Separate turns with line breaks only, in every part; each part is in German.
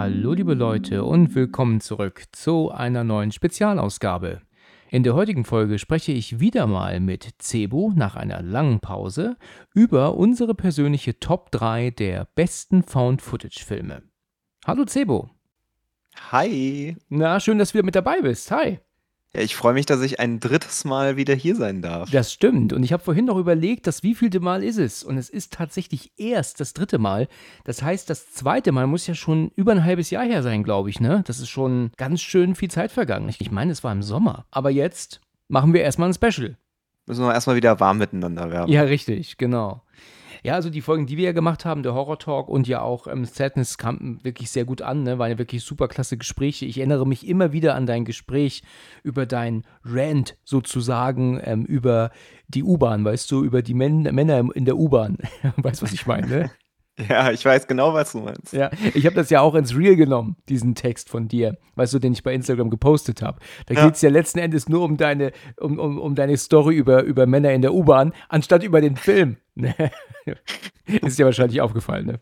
Hallo liebe Leute und willkommen zurück zu einer neuen Spezialausgabe. In der heutigen Folge spreche ich wieder mal mit Cebu nach einer langen Pause über unsere persönliche Top 3 der besten Found-Footage-Filme. Hallo Cebu.
Hi.
Na, schön, dass du wieder mit dabei bist. Hi.
Ja, ich freue mich, dass ich ein drittes Mal wieder hier sein darf.
Das stimmt. Und ich habe vorhin noch überlegt, das wievielte Mal ist es? Und es ist tatsächlich erst das dritte Mal. Das heißt, das zweite Mal muss ja schon über ein halbes Jahr her sein, glaube ich, ne? Das ist schon ganz schön viel Zeit vergangen. Ich meine, es war im Sommer. Aber jetzt machen wir erstmal ein Special.
Müssen wir erstmal wieder warm miteinander werden.
Ja, richtig, genau. Ja, also die Folgen, die wir ja gemacht haben, der Horror Talk und ja auch ähm, Sadness kamen wirklich sehr gut an, ne? waren ja wirklich super klasse Gespräche. Ich erinnere mich immer wieder an dein Gespräch über dein Rant sozusagen ähm, über die U-Bahn, weißt du, über die Men Männer in der U-Bahn. weißt du, was ich meine, ne?
Ja, ich weiß genau, was du meinst.
Ja, ich habe das ja auch ins Reel genommen, diesen Text von dir, weißt du, den ich bei Instagram gepostet habe. Da ja. geht es ja letzten Endes nur um deine, um, um, um deine Story über, über Männer in der U-Bahn, anstatt über den Film. ist dir wahrscheinlich aufgefallen, ne?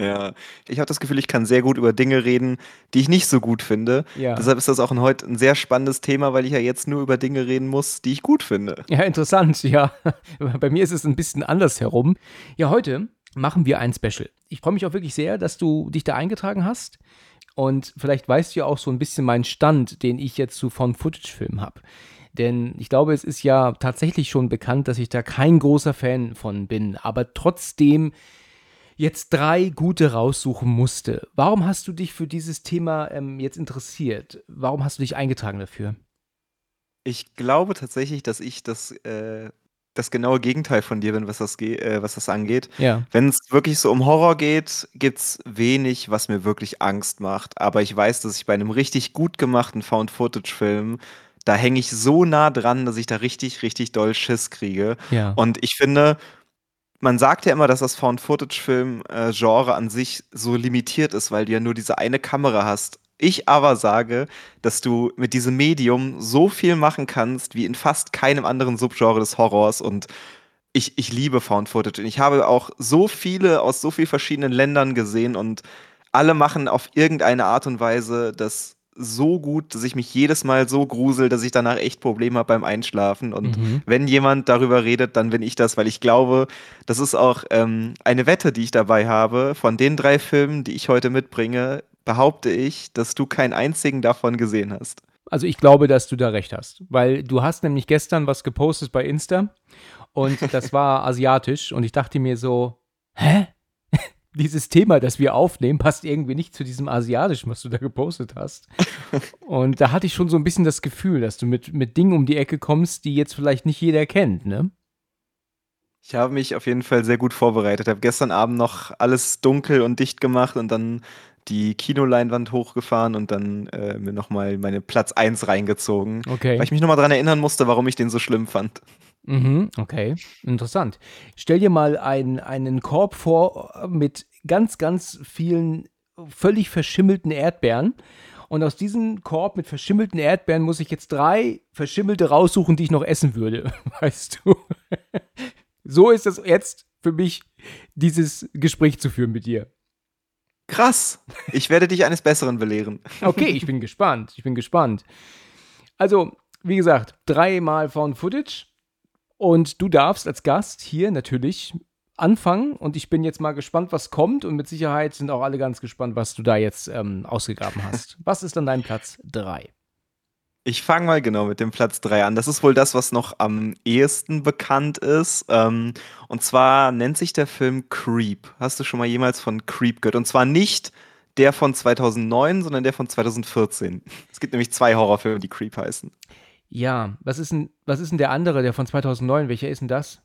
Ja, ich habe das Gefühl, ich kann sehr gut über Dinge reden, die ich nicht so gut finde. Ja. Deshalb ist das auch ein, heute ein sehr spannendes Thema, weil ich ja jetzt nur über Dinge reden muss, die ich gut finde.
Ja, interessant, ja. Bei mir ist es ein bisschen anders herum. Ja, heute machen wir ein Special. Ich freue mich auch wirklich sehr, dass du dich da eingetragen hast. Und vielleicht weißt du ja auch so ein bisschen meinen Stand, den ich jetzt zu von Footage-Filmen habe. Denn ich glaube, es ist ja tatsächlich schon bekannt, dass ich da kein großer Fan von bin, aber trotzdem jetzt drei gute raussuchen musste. Warum hast du dich für dieses Thema ähm, jetzt interessiert? Warum hast du dich eingetragen dafür?
Ich glaube tatsächlich, dass ich das äh, das genaue Gegenteil von dir bin, was das, äh, was das angeht.
Ja.
Wenn es wirklich so um Horror geht, gibt es wenig, was mir wirklich Angst macht. Aber ich weiß, dass ich bei einem richtig gut gemachten Found-Footage-Film, da hänge ich so nah dran, dass ich da richtig, richtig doll Schiss kriege.
Ja.
Und ich finde, man sagt ja immer, dass das Found-Footage-Film-Genre äh, an sich so limitiert ist, weil du ja nur diese eine Kamera hast. Ich aber sage, dass du mit diesem Medium so viel machen kannst wie in fast keinem anderen Subgenre des Horrors und ich, ich liebe Found Footage. Und ich habe auch so viele aus so vielen verschiedenen Ländern gesehen und alle machen auf irgendeine Art und Weise das so gut, dass ich mich jedes Mal so grusel, dass ich danach echt Probleme habe beim Einschlafen. Und mhm. wenn jemand darüber redet, dann bin ich das, weil ich glaube, das ist auch ähm, eine Wette, die ich dabei habe. Von den drei Filmen, die ich heute mitbringe, behaupte ich, dass du keinen einzigen davon gesehen hast.
Also ich glaube, dass du da recht hast, weil du hast nämlich gestern was gepostet bei Insta und das war asiatisch und ich dachte mir so, hä? Dieses Thema, das wir aufnehmen, passt irgendwie nicht zu diesem asiatischen, was du da gepostet hast. Und da hatte ich schon so ein bisschen das Gefühl, dass du mit, mit Dingen um die Ecke kommst, die jetzt vielleicht nicht jeder kennt, ne?
Ich habe mich auf jeden Fall sehr gut vorbereitet. Ich habe gestern Abend noch alles dunkel und dicht gemacht und dann die Kinoleinwand hochgefahren und dann äh, mir nochmal meine Platz 1 reingezogen.
Okay.
Weil ich mich nochmal daran erinnern musste, warum ich den so schlimm fand.
Mhm, okay, interessant. Stell dir mal ein, einen Korb vor mit ganz, ganz vielen völlig verschimmelten Erdbeeren. Und aus diesem Korb mit verschimmelten Erdbeeren muss ich jetzt drei verschimmelte raussuchen, die ich noch essen würde. Weißt du? so ist es jetzt für mich, dieses Gespräch zu führen mit dir.
Krass. Ich werde dich eines Besseren belehren.
Okay, ich bin gespannt. Ich bin gespannt. Also, wie gesagt, dreimal Found Footage. Und du darfst als Gast hier natürlich anfangen. Und ich bin jetzt mal gespannt, was kommt. Und mit Sicherheit sind auch alle ganz gespannt, was du da jetzt ähm, ausgegraben hast. was ist dann dein Platz 3?
Ich fange mal genau mit dem Platz 3 an. Das ist wohl das, was noch am ehesten bekannt ist. Ähm, und zwar nennt sich der Film Creep. Hast du schon mal jemals von Creep gehört? Und zwar nicht der von 2009, sondern der von 2014. Es gibt nämlich zwei Horrorfilme, die Creep heißen.
Ja, was ist denn, was ist denn der andere, der von 2009? Welcher ist denn das?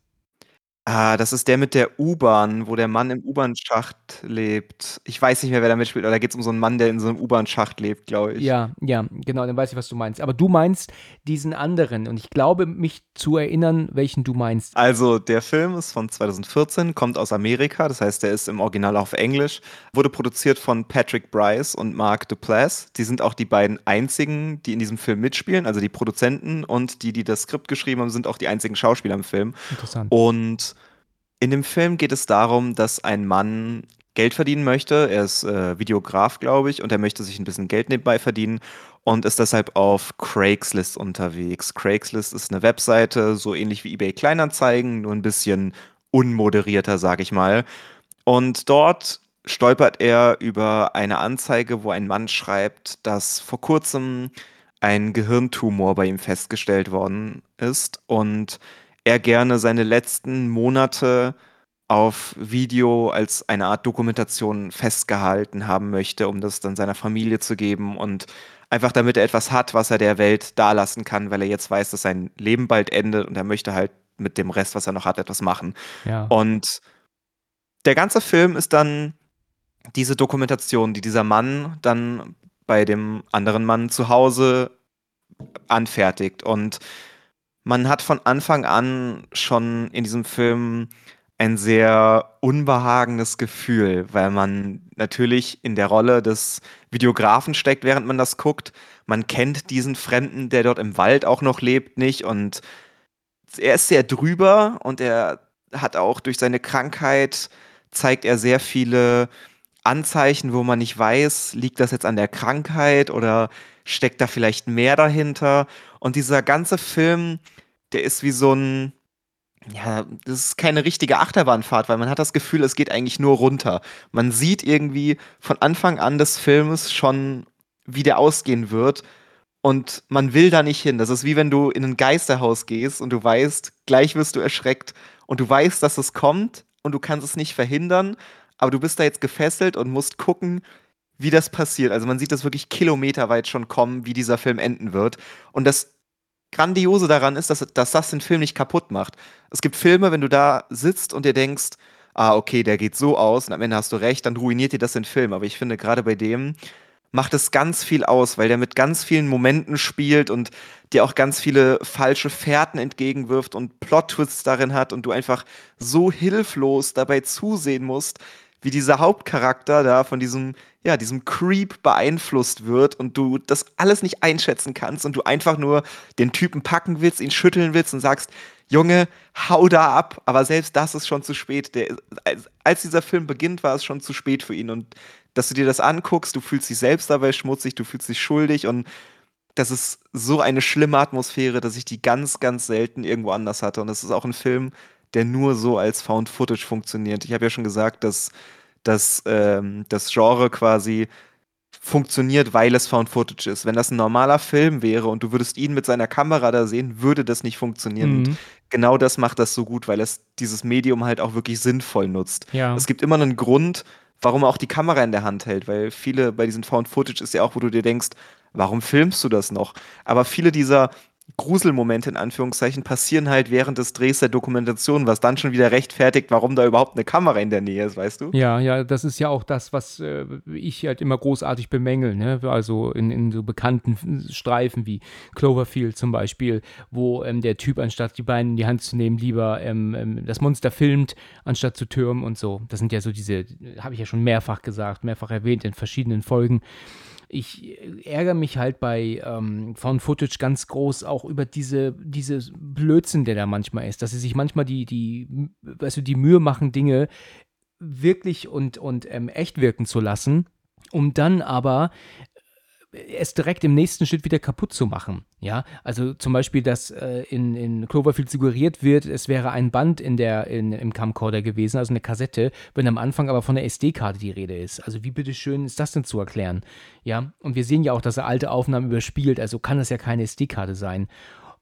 Ah, das ist der mit der U-Bahn, wo der Mann im U-Bahn-Schacht lebt. Ich weiß nicht mehr, wer da mitspielt, aber da geht's um so 'n Mann, der in so 'nem U-Bahn-Schacht lebt, glaube ich.
Ja, ja, genau, dann weiß ich, was du meinst. Aber du meinst diesen anderen und ich glaube, mich zu erinnern, welchen du meinst.
Also, der Film ist von 2014, kommt aus Amerika, das heißt, der ist im Original auf Englisch, wurde produziert von Patrick Brice und Mark Duplass. Die sind auch die beiden einzigen, die in diesem Film mitspielen, also die Produzenten und die, die das Skript geschrieben haben, sind auch die einzigen Schauspieler im Film.
Interessant.
Und in dem Film geht es darum, dass ein Mann Geld verdienen möchte. Er ist äh, Videograf, glaube ich, und er möchte sich ein bisschen Geld nebenbei verdienen und ist deshalb auf Craigslist unterwegs. Craigslist ist eine Webseite, so ähnlich wie eBay Kleinanzeigen, nur ein bisschen unmoderierter, sage ich mal. Und dort stolpert er über eine Anzeige, wo ein Mann schreibt, dass vor kurzem ein Gehirntumor bei ihm festgestellt worden ist und er gerne seine letzten Monate auf Video als eine Art Dokumentation festgehalten haben möchte, um das dann seiner Familie zu geben und einfach damit er etwas hat, was er der Welt dalassen kann, weil er jetzt weiß, dass sein Leben bald endet und er möchte halt mit dem Rest, was er noch hat, etwas machen.
Ja.
Und der ganze Film ist dann diese Dokumentation, die dieser Mann dann bei dem anderen Mann zu Hause anfertigt. Und man hat von Anfang an schon in diesem Film ein sehr unbehagendes Gefühl, weil man natürlich in der Rolle des Videografen steckt, während man das guckt. Man kennt diesen Fremden, der dort im Wald auch noch lebt, nicht und er ist sehr drüber und er hat auch durch seine Krankheit zeigt er sehr viele Anzeichen, wo man nicht weiß, liegt das jetzt an der Krankheit oder steckt da vielleicht mehr dahinter? Und dieser ganze Film, der ist wie so ein, ja, das ist keine richtige Achterbahnfahrt, weil man hat das Gefühl, es geht eigentlich nur runter. Man sieht irgendwie von Anfang an des Films schon, wie der ausgehen wird. Und man will da nicht hin. Das ist wie wenn du in ein Geisterhaus gehst und du weißt, gleich wirst du erschreckt und du weißt, dass es kommt und du kannst es nicht verhindern, aber du bist da jetzt gefesselt und musst gucken, wie das passiert. Also man sieht das wirklich kilometerweit schon kommen, wie dieser Film enden wird. Und das Grandiose daran ist, dass, dass das den Film nicht kaputt macht. Es gibt Filme, wenn du da sitzt und dir denkst, ah, okay, der geht so aus und am Ende hast du recht, dann ruiniert dir das den Film. Aber ich finde, gerade bei dem macht es ganz viel aus, weil der mit ganz vielen Momenten spielt und dir auch ganz viele falsche Fährten entgegenwirft und Plot-Twists darin hat und du einfach so hilflos dabei zusehen musst, wie dieser Hauptcharakter da von diesem, ja, diesem Creep beeinflusst wird und du das alles nicht einschätzen kannst und du einfach nur den Typen packen willst, ihn schütteln willst und sagst, Junge, hau da ab. Aber selbst das ist schon zu spät. Der, als dieser Film beginnt, war es schon zu spät für ihn. Und dass du dir das anguckst, du fühlst dich selbst dabei schmutzig, du fühlst dich schuldig und das ist so eine schlimme Atmosphäre, dass ich die ganz, ganz selten irgendwo anders hatte. Und das ist auch ein Film, der nur so als Found Footage funktioniert. Ich habe ja schon gesagt, dass, dass ähm, das Genre quasi funktioniert, weil es Found Footage ist. Wenn das ein normaler Film wäre und du würdest ihn mit seiner Kamera da sehen, würde das nicht funktionieren.
Mhm.
Und genau das macht das so gut, weil es dieses Medium halt auch wirklich sinnvoll nutzt.
Ja.
Es gibt immer einen Grund, warum er auch die Kamera in der Hand hält, weil viele bei diesen Found Footage ist ja auch, wo du dir denkst, warum filmst du das noch? Aber viele dieser Gruselmomente in Anführungszeichen passieren halt während des Drehs der Dokumentation, was dann schon wieder rechtfertigt, warum da überhaupt eine Kamera in der Nähe ist, weißt du?
Ja, ja, das ist ja auch das, was äh, ich halt immer großartig bemängel, ne? Also in, in so bekannten Streifen wie Cloverfield zum Beispiel, wo ähm, der Typ, anstatt die Beine in die Hand zu nehmen, lieber ähm, ähm, das Monster filmt, anstatt zu türmen und so. Das sind ja so diese, habe ich ja schon mehrfach gesagt, mehrfach erwähnt in verschiedenen Folgen ich ärgere mich halt bei ähm, Found Footage ganz groß auch über diese, diese Blödsinn, der da manchmal ist, dass sie sich manchmal die, die, du, die Mühe machen, Dinge wirklich und, und ähm, echt wirken zu lassen, um dann aber es direkt im nächsten Schritt wieder kaputt zu machen. Ja, also zum Beispiel, dass äh, in, in Cloverfield suggeriert wird, es wäre ein Band in der, in, im Camcorder gewesen, also eine Kassette, wenn am Anfang aber von der SD-Karte die Rede ist. Also wie bitteschön ist das denn zu erklären? Ja, und wir sehen ja auch, dass er alte Aufnahmen überspielt, also kann das ja keine SD-Karte sein.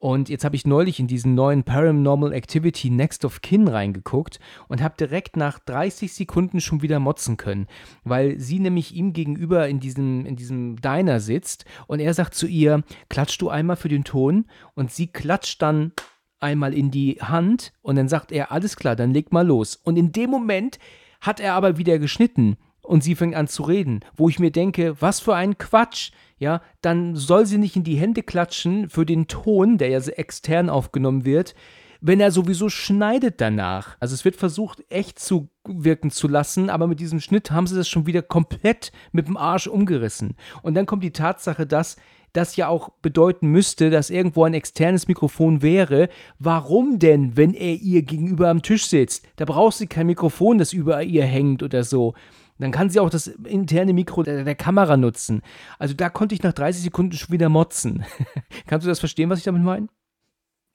Und jetzt habe ich neulich in diesen neuen Paranormal Activity Next of Kin reingeguckt und habe direkt nach 30 Sekunden schon wieder motzen können, weil sie nämlich ihm gegenüber in diesem, in diesem Diner sitzt und er sagt zu ihr, klatsch du einmal für den Ton und sie klatscht dann einmal in die Hand und dann sagt er, alles klar, dann leg mal los. Und in dem Moment hat er aber wieder geschnitten und sie fängt an zu reden, wo ich mir denke, was für ein Quatsch, ja, dann soll sie nicht in die Hände klatschen für den Ton, der ja extern aufgenommen wird, wenn er sowieso schneidet danach. Also es wird versucht, echt zu wirken zu lassen, aber mit diesem Schnitt haben sie das schon wieder komplett mit dem Arsch umgerissen. Und dann kommt die Tatsache, dass das ja auch bedeuten müsste, dass irgendwo ein externes Mikrofon wäre. Warum denn, wenn er ihr gegenüber am Tisch sitzt? Da braucht sie kein Mikrofon, das über ihr hängt oder so. Dann kann sie auch das interne Mikro der, der, Kamera nutzen. Also da konnte ich nach 30 Sekunden schon wieder motzen. Kannst du das verstehen, was ich damit meine?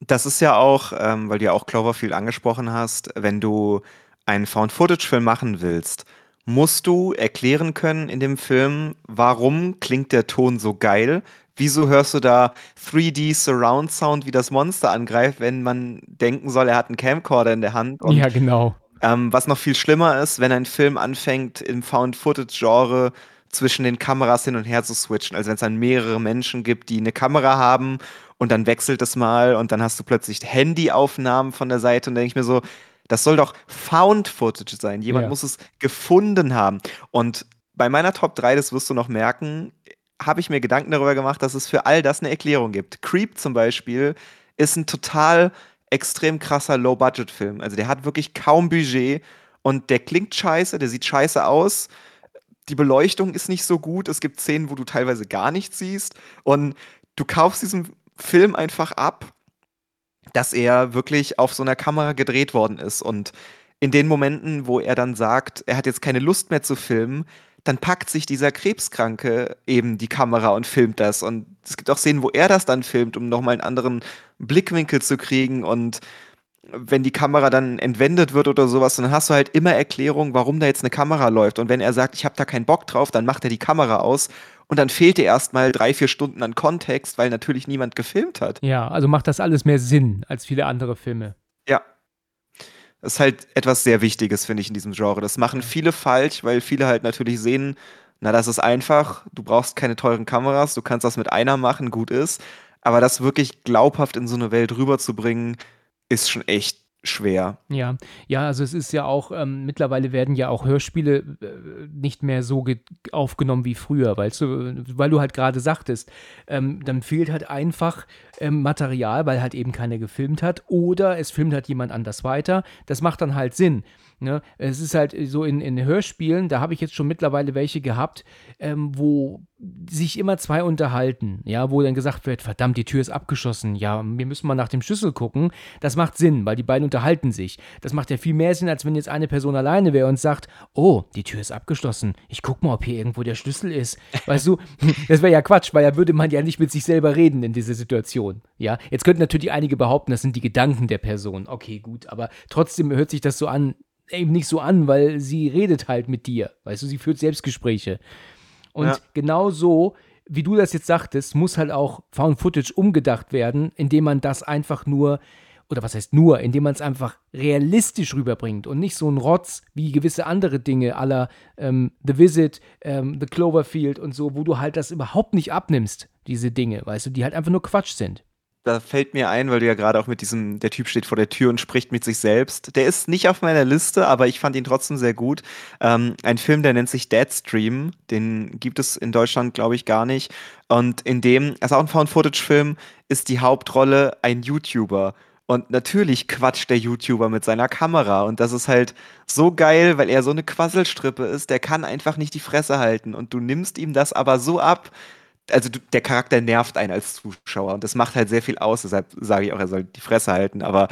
Das ist ja auch, ähm, weil du ja auch Cloverfield angesprochen hast, wenn du einen Found-Footage-Film machen willst, musst du erklären können in dem Film, warum klingt der Ton so geil, Wieso hörst du da 3D Surround Sound, wie das Monster angreift, wenn man denken soll, er hat einen Camcorder in der Hand?
Ja, genau.
Ähm, was noch viel schlimmer ist, wenn ein Film anfängt, im Found-Footage-Genre zwischen den Kameras hin und her zu switchen. Also wenn es dann mehrere Menschen gibt, die eine Kamera haben und dann wechselt es mal und dann hast du plötzlich Handyaufnahmen von der Seite und denke ich mir so, das soll doch Found Footage sein. Jemand ja. muss es gefunden haben. Und bei meiner Top 3, das wirst du noch merken, habe ich mir Gedanken darüber gemacht, dass es für all das eine Erklärung gibt. Creep zum Beispiel ist ein total extrem krasser Low-Budget-Film. Also der hat wirklich kaum Budget und der klingt scheiße, der sieht scheiße aus. Die Beleuchtung ist nicht so gut. Es gibt Szenen, wo du teilweise gar nichts siehst. Und du kaufst diesen Film einfach ab, dass er wirklich auf so einer Kamera gedreht worden ist. Und in den Momenten, wo er dann sagt, er hat jetzt keine Lust mehr zu filmen, dann packt sich dieser Krebskranke eben die Kamera und filmt das. Und es gibt auch Szenen, wo er das dann filmt, um nochmal einen anderen Blickwinkel zu kriegen. Und wenn die Kamera dann entwendet wird oder sowas, dann hast du halt immer Erklärung, warum da jetzt eine Kamera läuft. Und wenn er sagt, ich habe da keinen Bock drauf, dann macht er die Kamera aus. Und dann fehlt dir erstmal drei, vier Stunden an Kontext, weil natürlich niemand gefilmt hat.
Ja, also macht das alles mehr Sinn als viele andere Filme.
Ja, das ist halt etwas sehr Wichtiges, finde ich, in diesem Genre. Das machen viele falsch, weil viele halt natürlich sehen, na, das ist einfach, du brauchst keine teuren Kameras, du kannst das mit einer machen, gut ist. Aber das wirklich glaubhaft in so eine Welt rüberzubringen, ist schon echt schwer.
Ja, ja, also es ist ja auch, ähm, mittlerweile werden ja auch Hörspiele äh, nicht mehr so aufgenommen wie früher, weißt du, weil du halt gerade sagtest, ähm, dann fehlt halt einfach ähm, Material, weil halt eben keiner gefilmt hat oder es filmt halt jemand anders weiter. Das macht dann halt Sinn. Ne? Es ist halt so in, in Hörspielen, da habe ich jetzt schon mittlerweile welche gehabt, ähm, wo sich immer zwei unterhalten, ja, wo dann gesagt wird, verdammt, die Tür ist abgeschossen, ja, wir müssen mal nach dem Schlüssel gucken. Das macht Sinn, weil die beiden unterhalten sich. Das macht ja viel mehr Sinn, als wenn jetzt eine Person alleine wäre und sagt, oh, die Tür ist abgeschlossen, ich guck mal, ob hier irgendwo der Schlüssel ist. Weißt du, das wäre ja Quatsch, weil da würde man ja nicht mit sich selber reden in dieser Situation. Ja, jetzt könnten natürlich einige behaupten, das sind die Gedanken der Person. Okay, gut, aber trotzdem hört sich das so an, eben nicht so an, weil sie redet halt mit dir. Weißt du, sie führt Selbstgespräche. Und ja. genau so, wie du das jetzt sagtest, muss halt auch Found Footage umgedacht werden, indem man das einfach nur, oder was heißt nur, indem man es einfach realistisch rüberbringt und nicht so ein Rotz wie gewisse andere Dinge aller ähm, The Visit, ähm, The Cloverfield und so, wo du halt das überhaupt nicht abnimmst, diese Dinge, weißt du, die halt einfach nur Quatsch sind
da fällt mir ein, weil du ja gerade auch mit diesem, der Typ steht vor der Tür und spricht mit sich selbst. Der ist nicht auf meiner Liste, aber ich fand ihn trotzdem sehr gut. Ähm, ein Film, der nennt sich Deadstream. Den gibt es in Deutschland, glaube ich, gar nicht. Und in dem, also auch ein Found-Footage-Film, ist die Hauptrolle ein YouTuber. Und natürlich quatscht der YouTuber mit seiner Kamera. Und das ist halt so geil, weil er so eine Quasselstrippe ist. Der kann einfach nicht die Fresse halten. Und du nimmst ihm das aber so ab, also der Charakter nervt einen als Zuschauer und das macht halt sehr viel aus, deshalb sage ich auch, er soll die Fresse halten, aber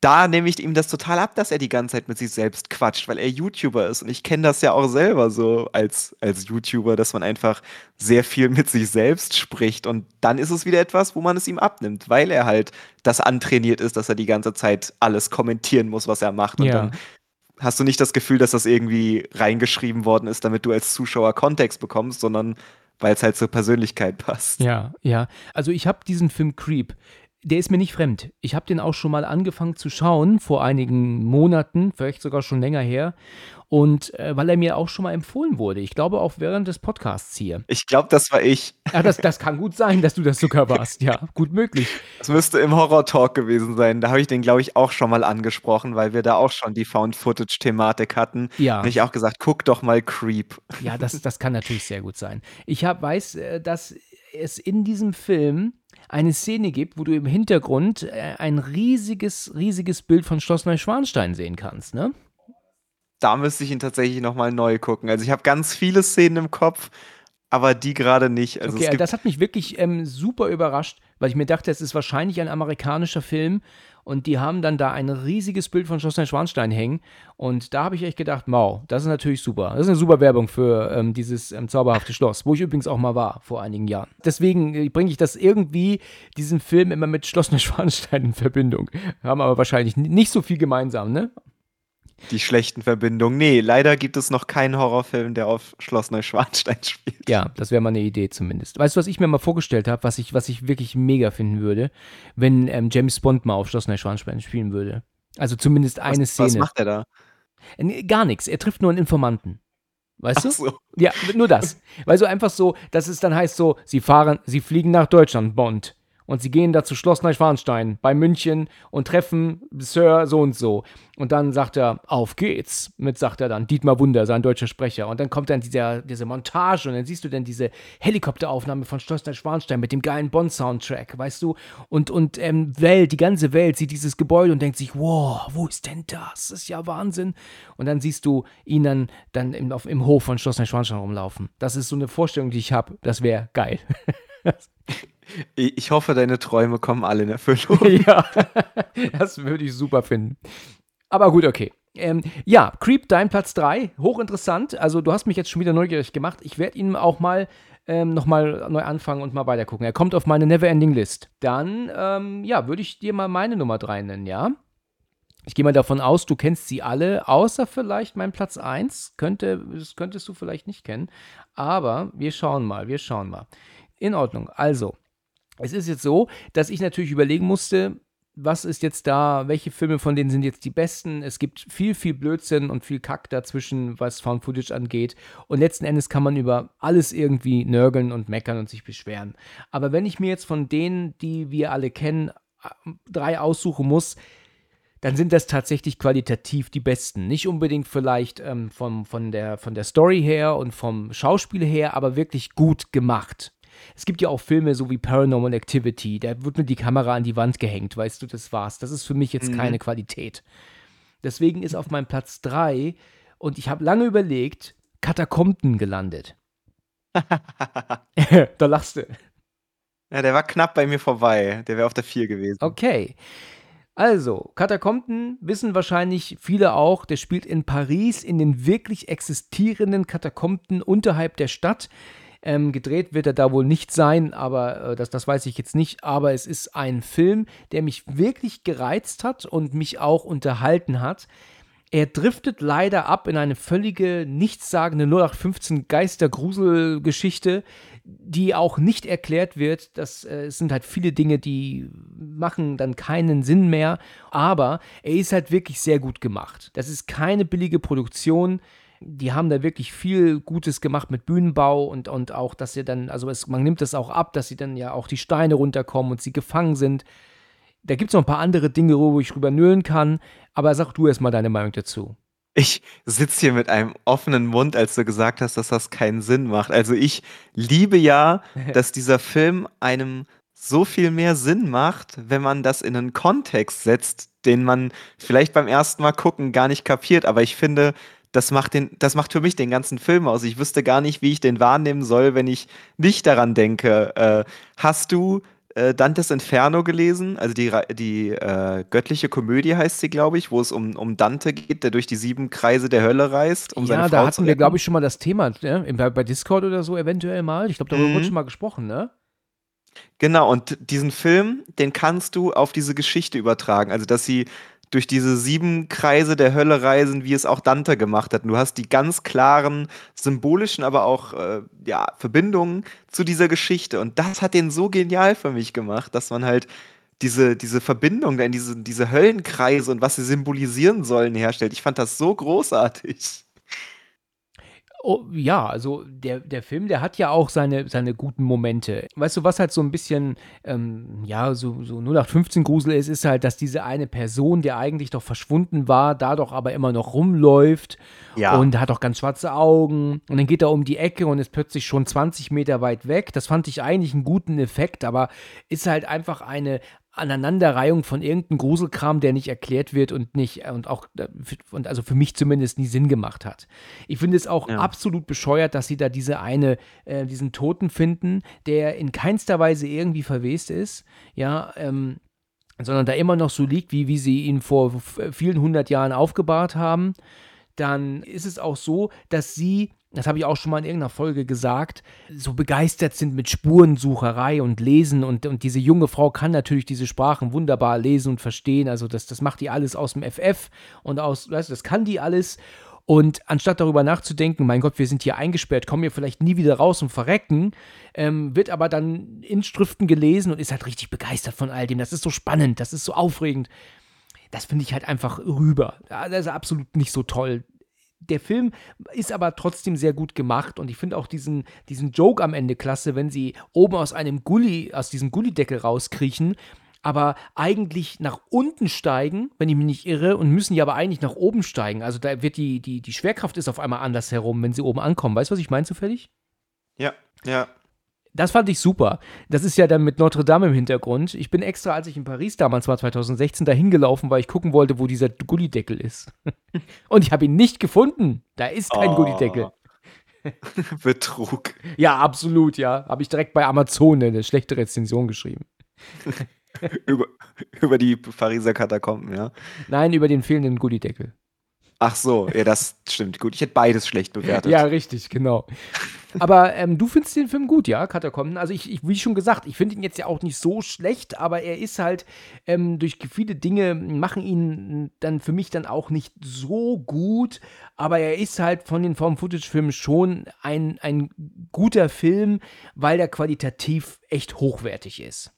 da nehme ich ihm das total ab, dass er die ganze Zeit mit sich selbst quatscht, weil er YouTuber ist und ich kenne das ja auch selber so als, als YouTuber, dass man einfach sehr viel mit sich selbst spricht und dann ist es wieder etwas, wo man es ihm abnimmt, weil er halt das antrainiert ist, dass er die ganze Zeit alles kommentieren muss, was er macht und ja. dann hast du nicht das Gefühl, dass das irgendwie reingeschrieben worden ist, damit du als Zuschauer Kontext bekommst, sondern weil es halt zur Persönlichkeit passt.
Ja, ja. Also ich habe diesen Film Creep Der ist mir nicht fremd. Ich habe den auch schon mal angefangen zu schauen, vor einigen Monaten, vielleicht sogar schon länger her. Und äh, weil er mir auch schon mal empfohlen wurde. Ich glaube auch während des Podcasts hier.
Ich glaube, das war ich.
Ja, das, das kann gut sein, dass du das sogar warst. Ja, gut möglich.
Das müsste im Horror-Talk gewesen sein. Da habe ich den, glaube ich, auch schon mal angesprochen, weil wir da auch schon die Found-Footage-Thematik hatten.
Ja.
Und ich auch gesagt, guck doch mal Creep.
Ja, das, das kann natürlich sehr gut sein. Ich hab, weiß, äh, dass es in diesem Film eine Szene gibt, wo du im Hintergrund äh, ein riesiges, riesiges Bild von Schloss Neuschwanstein sehen kannst, ne?
Da müsste ich ihn tatsächlich nochmal neu gucken. Also ich habe ganz viele Szenen im Kopf, aber die gerade nicht. Also
okay, das hat mich wirklich ähm, super überrascht, weil ich mir dachte, es ist wahrscheinlich ein amerikanischer Film und die haben dann da ein riesiges Bild von Schloss Schwanstein hängen und da habe ich echt gedacht, wow, das ist natürlich super. Das ist eine super Werbung für ähm, dieses ähm, zauberhafte Schloss, wo ich übrigens auch mal war vor einigen Jahren. Deswegen äh, bringe ich das irgendwie, diesen Film immer mit Schloss Neuschwanstein in Verbindung. Haben aber wahrscheinlich nicht so viel gemeinsam, ne?
Die schlechten Verbindungen. Nee, leider gibt es noch keinen Horrorfilm, der auf Schloss Neuschwanstein spielt.
Ja, das wäre mal eine Idee zumindest. Weißt du, was ich mir mal vorgestellt habe, was ich, was ich wirklich mega finden würde, wenn ähm, James Bond mal auf Schloss Neuschwanstein spielen würde? Also zumindest eine
was,
Szene.
Was macht er da?
Gar nichts. Er trifft nur einen Informanten. Weißt du?
Ach so.
Ja, nur das. Weil so einfach so, dass es dann heißt so, sie fahren, sie fliegen nach Deutschland, Bond und sie gehen da zu Schloss Neuschwanstein bei München und treffen Sir so und so. Und dann sagt er, auf geht's, mit sagt er dann, Dietmar Wunder, sein deutscher Sprecher. Und dann kommt dann dieser, diese Montage und dann siehst du dann diese Helikopteraufnahme von Schloss Neuschwanstein mit dem geilen Bond-Soundtrack, weißt du? Und, und ähm, Welt, die ganze Welt sieht dieses Gebäude und denkt sich, wow, wo ist denn das? Das ist ja Wahnsinn. Und dann siehst du ihn dann, dann im, auf, im Hof von Schloss Neuschwanstein rumlaufen. Das ist so eine Vorstellung, die ich habe. Das wäre geil.
Ich hoffe, deine Träume kommen alle in Erfüllung.
ja, das würde ich super finden. Aber gut, okay. Ähm, ja, Creep, dein Platz 3, hochinteressant. Also du hast mich jetzt schon wieder neugierig gemacht. Ich werde ihn auch mal ähm, nochmal neu anfangen und mal weitergucken. Er kommt auf meine Neverending List. Dann, ähm, ja, würde ich dir mal meine Nummer 3 nennen, ja? Ich gehe mal davon aus, du kennst sie alle, außer vielleicht mein Platz 1. Könnte, das könntest du vielleicht nicht kennen. Aber wir schauen mal, wir schauen mal. In Ordnung. Also, es ist jetzt so, dass ich natürlich überlegen musste, was ist jetzt da, welche Filme von denen sind jetzt die besten. Es gibt viel, viel Blödsinn und viel Kack dazwischen, was Found Footage angeht. Und letzten Endes kann man über alles irgendwie nörgeln und meckern und sich beschweren. Aber wenn ich mir jetzt von denen, die wir alle kennen, drei aussuchen muss, dann sind das tatsächlich qualitativ die besten. Nicht unbedingt vielleicht ähm, vom, von, der, von der Story her und vom Schauspiel her, aber wirklich gut gemacht. Es gibt ja auch Filme so wie Paranormal Activity, da wird mir die Kamera an die Wand gehängt, weißt du, das war's. Das ist für mich jetzt mhm. keine Qualität. Deswegen ist auf meinem Platz 3 und ich habe lange überlegt, Katakomben gelandet. da lachst du.
Ja, der war knapp bei mir vorbei. Der wäre auf der 4 gewesen.
Okay. Also, Katakomben wissen wahrscheinlich viele auch, der spielt in Paris in den wirklich existierenden Katakomben unterhalb der Stadt. Ähm, gedreht wird er da wohl nicht sein, aber äh, das, das weiß ich jetzt nicht. Aber es ist ein Film, der mich wirklich gereizt hat und mich auch unterhalten hat. Er driftet leider ab in eine völlige, nichtssagende 0815 Geistergruselgeschichte, die auch nicht erklärt wird. Das äh, sind halt viele Dinge, die machen dann keinen Sinn mehr. Aber er ist halt wirklich sehr gut gemacht. Das ist keine billige Produktion die haben da wirklich viel Gutes gemacht mit Bühnenbau und, und auch, dass sie dann, also es, man nimmt das auch ab, dass sie dann ja auch die Steine runterkommen und sie gefangen sind. Da gibt es noch ein paar andere Dinge, wo ich drüber nölen kann, aber sag du erst mal deine Meinung dazu.
Ich sitze hier mit einem offenen Mund, als du gesagt hast, dass das keinen Sinn macht. Also ich liebe ja, dass dieser Film einem so viel mehr Sinn macht, wenn man das in einen Kontext setzt, den man vielleicht beim ersten Mal gucken gar nicht kapiert. Aber ich finde, das macht, den, das macht für mich den ganzen Film aus. Ich wüsste gar nicht, wie ich den wahrnehmen soll, wenn ich nicht daran denke. Äh, hast du äh, Dantes Inferno gelesen? Also die, die äh, göttliche Komödie heißt sie, glaube ich, wo es um, um Dante geht, der durch die sieben Kreise der Hölle reist, um
ja,
seine Frau
da hatten wir, glaube ich, schon mal das Thema, ne? bei, bei Discord oder so eventuell mal. Ich glaube, darüber mhm. wurde schon mal gesprochen, ne?
Genau, und diesen Film, den kannst du auf diese Geschichte übertragen. Also, dass sie durch diese sieben Kreise der Hölle reisen, wie es auch Dante gemacht hat. Und du hast die ganz klaren symbolischen, aber auch äh, ja, Verbindungen zu dieser Geschichte. Und das hat den so genial für mich gemacht, dass man halt diese, diese Verbindung, denn diese, diese Höllenkreise und was sie symbolisieren sollen, herstellt. Ich fand das so großartig.
Oh, ja, also der, der Film, der hat ja auch seine, seine guten Momente. Weißt du, was halt so ein bisschen, ähm, ja, so, so 0815 Grusel ist, ist halt, dass diese eine Person, der eigentlich doch verschwunden war, da doch aber immer noch rumläuft
Ja.
und hat auch ganz schwarze Augen und dann geht er um die Ecke und ist plötzlich schon 20 Meter weit weg. Das fand ich eigentlich einen guten Effekt, aber ist halt einfach eine Aneinanderreihung von irgendeinem Gruselkram, der nicht erklärt wird und nicht und auch äh, und also für mich zumindest nie Sinn gemacht hat. Ich finde es auch
Ja.
absolut bescheuert, dass sie da diese eine äh, diesen Toten finden, der in keinster Weise irgendwie verwest ist, ja, ähm, sondern da immer noch so liegt, wie, wie sie ihn vor vielen hundert Jahren aufgebahrt haben, dann ist es auch so, dass sie, das habe ich auch schon mal in irgendeiner Folge gesagt, so begeistert sind mit Spurensucherei und Lesen und, und diese junge Frau kann natürlich diese Sprachen wunderbar lesen und verstehen, also das, das macht die alles aus dem FF und aus, weißt du, das kann die alles und anstatt darüber nachzudenken, mein Gott, wir sind hier eingesperrt, kommen wir vielleicht nie wieder raus und verrecken, ähm, wird aber dann in Schriften gelesen und ist halt richtig begeistert von all dem. Das ist so spannend, das ist so aufregend. Das finde ich halt einfach rüber. Das ist absolut nicht so toll. Der Film ist aber trotzdem sehr gut gemacht und ich finde auch diesen, diesen Joke am Ende klasse, wenn sie oben aus einem Gully, aus diesem Gullideckel rauskriechen, aber eigentlich nach unten steigen, wenn ich mich nicht irre, und müssen ja aber eigentlich nach oben steigen. Also da wird die, die, die Schwerkraft ist auf einmal anders herum, wenn sie oben ankommen. Weißt du, was ich meine zufällig?
Ja, ja.
Das fand ich super. Das ist ja dann mit Notre Dame im Hintergrund. Ich bin extra, als ich in Paris damals war, 2016, da hingelaufen, weil ich gucken wollte, wo dieser Gullideckel ist. Und ich habe ihn nicht gefunden. Da ist kein
Oh.
Gullideckel.
Betrug.
Ja, absolut, ja. Habe ich direkt bei Amazon eine schlechte Rezension geschrieben.
über, über die Pariser Katakomben, ja.
Nein, über den fehlenden Gullideckel.
Ach so, ja, das stimmt. Gut, ich hätte beides schlecht bewertet.
Ja, richtig, genau. Aber ähm, du findest den Film gut, ja, Katakomben? Also ich, ich wie schon gesagt, ich finde ihn jetzt ja auch nicht so schlecht, aber er ist halt ähm, durch viele Dinge machen ihn dann für mich dann auch nicht so gut. Aber er ist halt von den Form-Footage-Filmen schon ein, ein guter Film, weil der qualitativ echt hochwertig ist.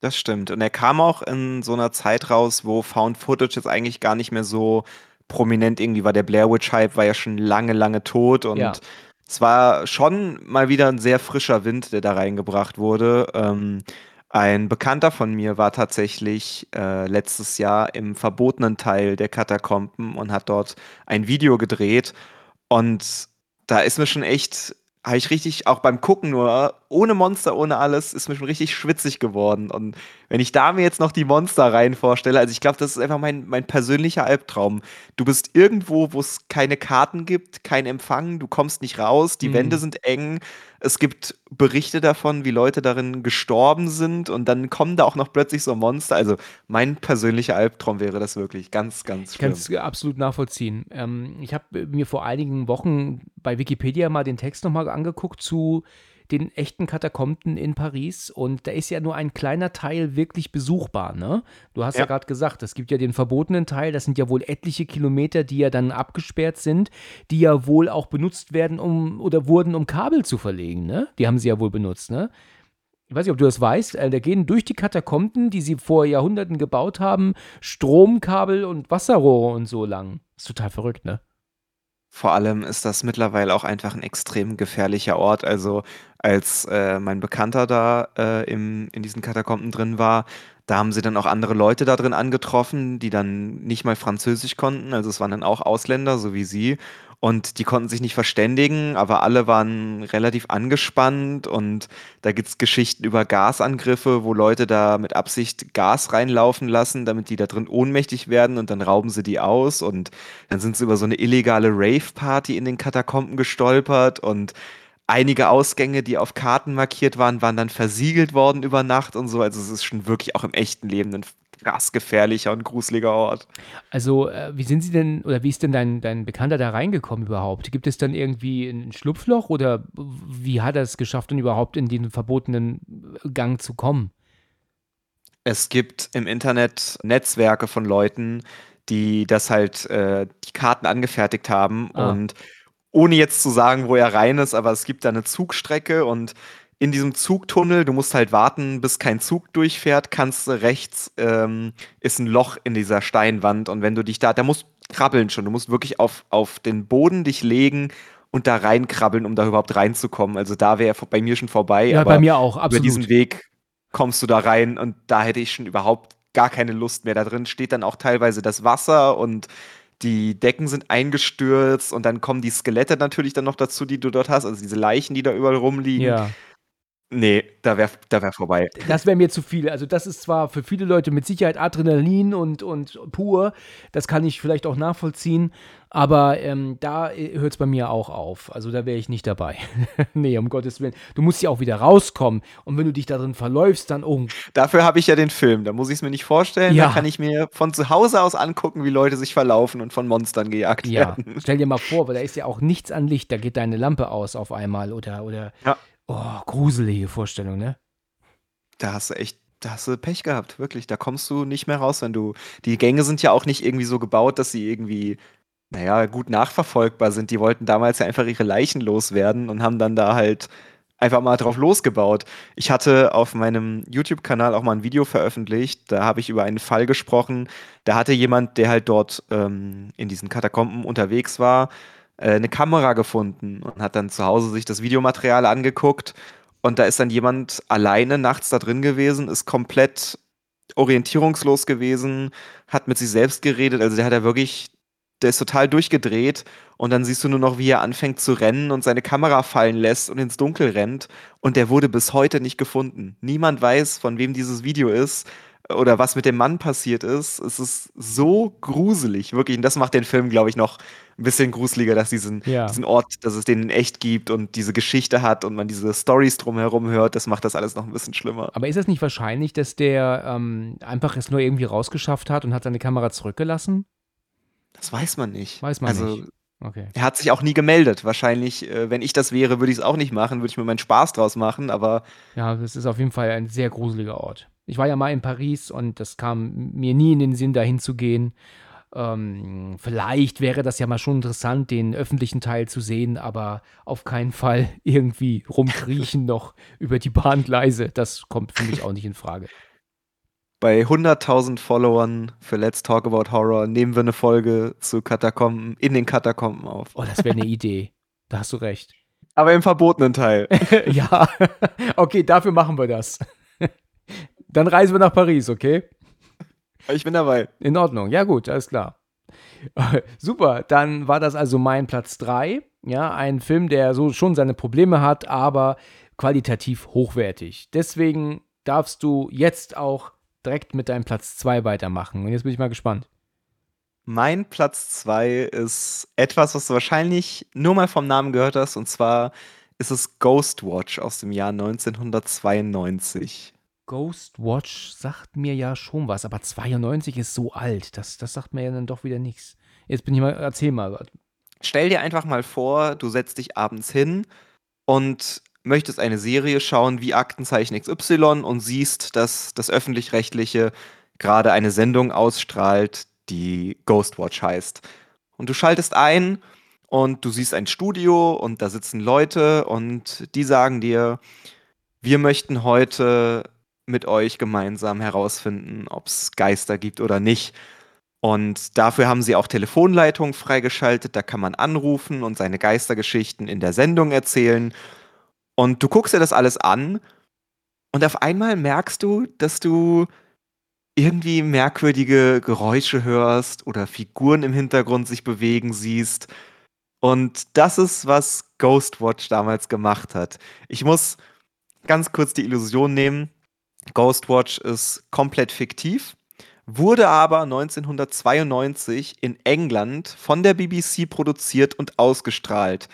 Das stimmt. Und er kam auch in so einer Zeit raus, wo Found Footage jetzt eigentlich gar nicht mehr so prominent irgendwie war. Der Blair Witch Hype war ja schon lange, lange tot und
Ja.
es war schon mal wieder ein sehr frischer Wind, der da reingebracht wurde. Ähm, ein Bekannter von mir war tatsächlich äh, letztes Jahr im verbotenen Teil der Katakomben und hat dort ein Video gedreht. Und da ist mir schon echt, habe ich richtig, auch beim Gucken nur, ohne Monster, ohne alles, ist mir schon richtig schwitzig geworden. Und wenn ich da mir jetzt noch die Monster rein vorstelle, also ich glaube, das ist einfach mein, mein persönlicher Albtraum. Du bist irgendwo, wo es keine Karten gibt, kein Empfang, du kommst nicht raus, die
Mhm.
Wände sind eng. Es gibt Berichte davon, wie Leute darin gestorben sind und dann kommen da auch noch plötzlich so Monster. Also mein persönlicher Albtraum wäre das wirklich ganz, ganz
Ich kann
schlimm.
es absolut nachvollziehen. Ähm, ich habe mir vor einigen Wochen bei Wikipedia mal den Text nochmal angeguckt zu den echten Katakomben in Paris und da ist ja nur ein kleiner Teil wirklich besuchbar, ne? Du hast ja,
Ja.
gerade gesagt, es gibt ja den verbotenen Teil, das sind ja wohl etliche Kilometer, die ja dann abgesperrt sind, die ja wohl auch benutzt werden, um oder wurden, um Kabel zu verlegen, ne? Die haben sie ja wohl benutzt, ne? Ich weiß nicht, ob du das weißt, äh, da gehen durch die Katakomben, die sie vor Jahrhunderten gebaut haben, Stromkabel und Wasserrohre und so lang. ist total verrückt, ne?
Vor allem ist das mittlerweile auch einfach ein extrem gefährlicher Ort. Also als äh, mein Bekannter da äh, im, in diesen Katakomben drin war, da haben sie dann auch andere Leute da drin angetroffen, die dann nicht mal Französisch konnten. Also es waren dann auch Ausländer, so wie sie. Und die konnten sich nicht verständigen, aber alle waren relativ angespannt. Und da gibt es Geschichten über Gasangriffe, wo Leute da mit Absicht Gas reinlaufen lassen, damit die da drin ohnmächtig werden und dann rauben sie die aus. Und dann sind sie über so eine illegale Rave-Party in den Katakomben gestolpert und einige Ausgänge, die auf Karten markiert waren, waren dann versiegelt worden über Nacht und so. Also es ist schon wirklich auch im echten Leben ein krass gefährlicher und gruseliger Ort.
Also, äh, wie sind sie denn, oder wie ist denn dein, dein Bekannter da reingekommen überhaupt? Gibt es dann irgendwie ein Schlupfloch oder wie hat er es geschafft, dann überhaupt in den verbotenen Gang zu kommen?
Es gibt im Internet Netzwerke von Leuten, die das halt, äh, die Karten angefertigt haben
Ah.
und ohne jetzt zu sagen, wo er rein ist, aber es gibt da eine Zugstrecke und in diesem Zugtunnel, du musst halt warten, bis kein Zug durchfährt, kannst du rechts ähm, ist ein Loch in dieser Steinwand und wenn du dich da, da musst krabbeln schon, du musst wirklich auf, auf den Boden dich legen und da reinkrabbeln, um da überhaupt reinzukommen. Also da wäre bei mir schon vorbei.
Ja, bei mir auch, absolut.
Über diesen Weg kommst du da rein und da hätte ich schon überhaupt gar keine Lust mehr. Da drin steht dann auch teilweise das Wasser und die Decken sind eingestürzt und dann kommen die Skelette natürlich dann noch dazu, die du dort hast, also diese Leichen, die da überall rumliegen.
Ja.
Nee, da wäre da wär vorbei.
Das wäre mir zu viel. Also, das ist zwar für viele Leute mit Sicherheit Adrenalin und, und pur, das kann ich vielleicht auch nachvollziehen, aber ähm, da äh, hört es bei mir auch auf. Also, da wäre ich nicht dabei. nee, um Gottes Willen. Du musst ja auch wieder rauskommen und wenn du dich da drin verläufst, dann oh.
Dafür habe ich ja den Film, da muss ich es mir nicht vorstellen. Ja. Da kann ich mir von zu Hause aus angucken, wie Leute sich verlaufen und von Monstern gejagt
ja.
werden.
Stell dir mal vor, weil da ist ja auch nichts an Licht, da geht deine Lampe aus auf einmal oder, oder
ja
Oh, gruselige Vorstellung, ne?
Da hast du echt, da hast du Pech gehabt, wirklich. Da kommst du nicht mehr raus, wenn du. Die Gänge sind ja auch nicht irgendwie so gebaut, dass sie irgendwie, naja, gut nachverfolgbar sind. Die wollten damals ja einfach ihre Leichen loswerden und haben dann da halt einfach mal drauf losgebaut. Ich hatte auf meinem YouTube-Kanal auch mal ein Video veröffentlicht, da habe ich über einen Fall gesprochen. Da hatte jemand, der halt dort ähm, in diesen Katakomben unterwegs war, eine Kamera gefunden und hat dann zu Hause sich das Videomaterial angeguckt. Und da ist dann jemand alleine nachts da drin gewesen, ist komplett orientierungslos gewesen, hat mit sich selbst geredet. Also der hat ja wirklich, der ist total durchgedreht. Und dann siehst du nur noch, wie er anfängt zu rennen und seine Kamera fallen lässt und ins Dunkel rennt. Und der wurde bis heute nicht gefunden. Niemand weiß, von wem dieses Video ist oder was mit dem Mann passiert ist. Es ist so gruselig, wirklich. Und das macht den Film, glaube ich, noch ein bisschen gruseliger, dass diesen, ja. diesen Ort, dass es den in echt gibt und diese Geschichte hat und man diese Stories drumherum hört. Das macht das alles noch ein bisschen schlimmer.
Aber ist es nicht wahrscheinlich, dass der ähm, einfach es nur irgendwie rausgeschafft hat und hat seine Kamera zurückgelassen?
Das weiß man nicht.
Weiß man
also,
nicht. Okay.
Er hat sich auch nie gemeldet. Wahrscheinlich, äh, wenn ich das wäre, würde ich es auch nicht machen, würde ich mir meinen Spaß draus machen, aber.
Ja, das ist auf jeden Fall ein sehr gruseliger Ort. Ich war ja mal in Paris und das kam mir nie in den Sinn, dahin zu gehen. Ähm, vielleicht wäre das ja mal schon interessant, den öffentlichen Teil zu sehen, aber auf keinen Fall irgendwie rumkriechen noch über die Bahngleise. Das kommt für mich auch nicht in Frage.
Bei 100.000 Followern für Let's Talk About Horror nehmen wir eine Folge zu Katakomben, in den Katakomben auf.
Oh, das wäre eine Idee. Da hast du recht.
Aber im verbotenen Teil.
ja, okay, dafür machen wir das. Dann reisen wir nach Paris, okay?
Ich bin dabei.
In Ordnung. Ja, gut, alles klar. Super, dann war das also mein Platz 3. Ja, ein Film, der so schon seine Probleme hat, aber qualitativ hochwertig. Deswegen darfst du jetzt auch direkt mit deinem Platz 2 weitermachen. Und jetzt bin ich mal gespannt.
Mein Platz 2 ist etwas, was du wahrscheinlich nur mal vom Namen gehört hast, und zwar ist es Ghostwatch aus dem Jahr 1992.
Ghostwatch sagt mir ja schon was, aber 92 ist so alt. Das, das sagt mir ja dann doch wieder nichts. Jetzt bin ich mal, erzähl mal.
Stell dir einfach mal vor, du setzt dich abends hin und möchtest eine Serie schauen wie Aktenzeichen XY und siehst, dass das öffentlich-rechtliche gerade eine Sendung ausstrahlt, die Ghostwatch heißt. Und du schaltest ein und du siehst ein Studio und da sitzen Leute und die sagen dir, wir möchten heute mit euch gemeinsam herausfinden, ob es Geister gibt oder nicht. Und dafür haben sie auch Telefonleitungen freigeschaltet, da kann man anrufen und seine Geistergeschichten in der Sendung erzählen. Und du guckst dir das alles an und auf einmal merkst du, dass du irgendwie merkwürdige Geräusche hörst oder Figuren im Hintergrund sich bewegen siehst. Und das ist, was Ghostwatch damals gemacht hat. Ich muss ganz kurz die Illusion nehmen, Ghostwatch ist komplett fiktiv, wurde aber 1992 in England von der BBC produziert und ausgestrahlt.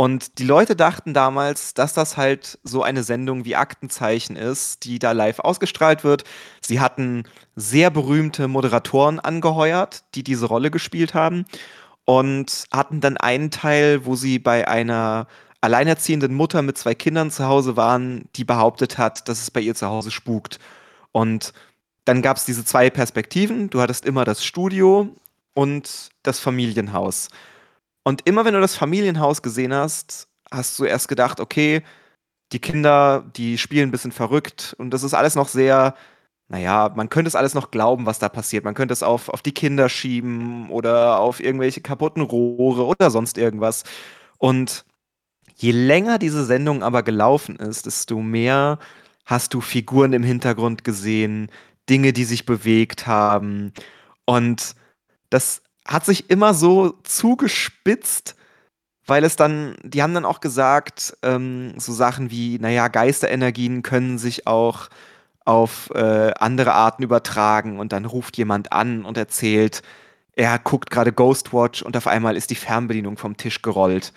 Und die Leute dachten damals, dass das halt so eine Sendung wie Aktenzeichen ist, die da live ausgestrahlt wird. Sie hatten sehr berühmte Moderatoren angeheuert, die diese Rolle gespielt haben und hatten dann einen Teil, wo sie bei einer alleinerziehenden Mutter mit zwei Kindern zu Hause waren, die behauptet hat, dass es bei ihr zu Hause spukt. Und dann gab es diese zwei Perspektiven. Du hattest immer das Studio und das Familienhaus. Und immer wenn du das Familienhaus gesehen hast, hast du erst gedacht, okay, die Kinder, die spielen ein bisschen verrückt und das ist alles noch sehr, naja, man könnte es alles noch glauben, was da passiert. Man könnte es auf, auf die Kinder schieben oder auf irgendwelche kaputten Rohre oder sonst irgendwas. Und je länger diese Sendung aber gelaufen ist, desto mehr hast du Figuren im Hintergrund gesehen, Dinge, die sich bewegt haben. Und das hat sich immer so zugespitzt, weil es dann, die haben dann auch gesagt, ähm, so Sachen wie, naja, Geisterenergien können sich auch auf äh, andere Arten übertragen und dann ruft jemand an und erzählt, er guckt gerade Ghostwatch und auf einmal ist die Fernbedienung vom Tisch gerollt.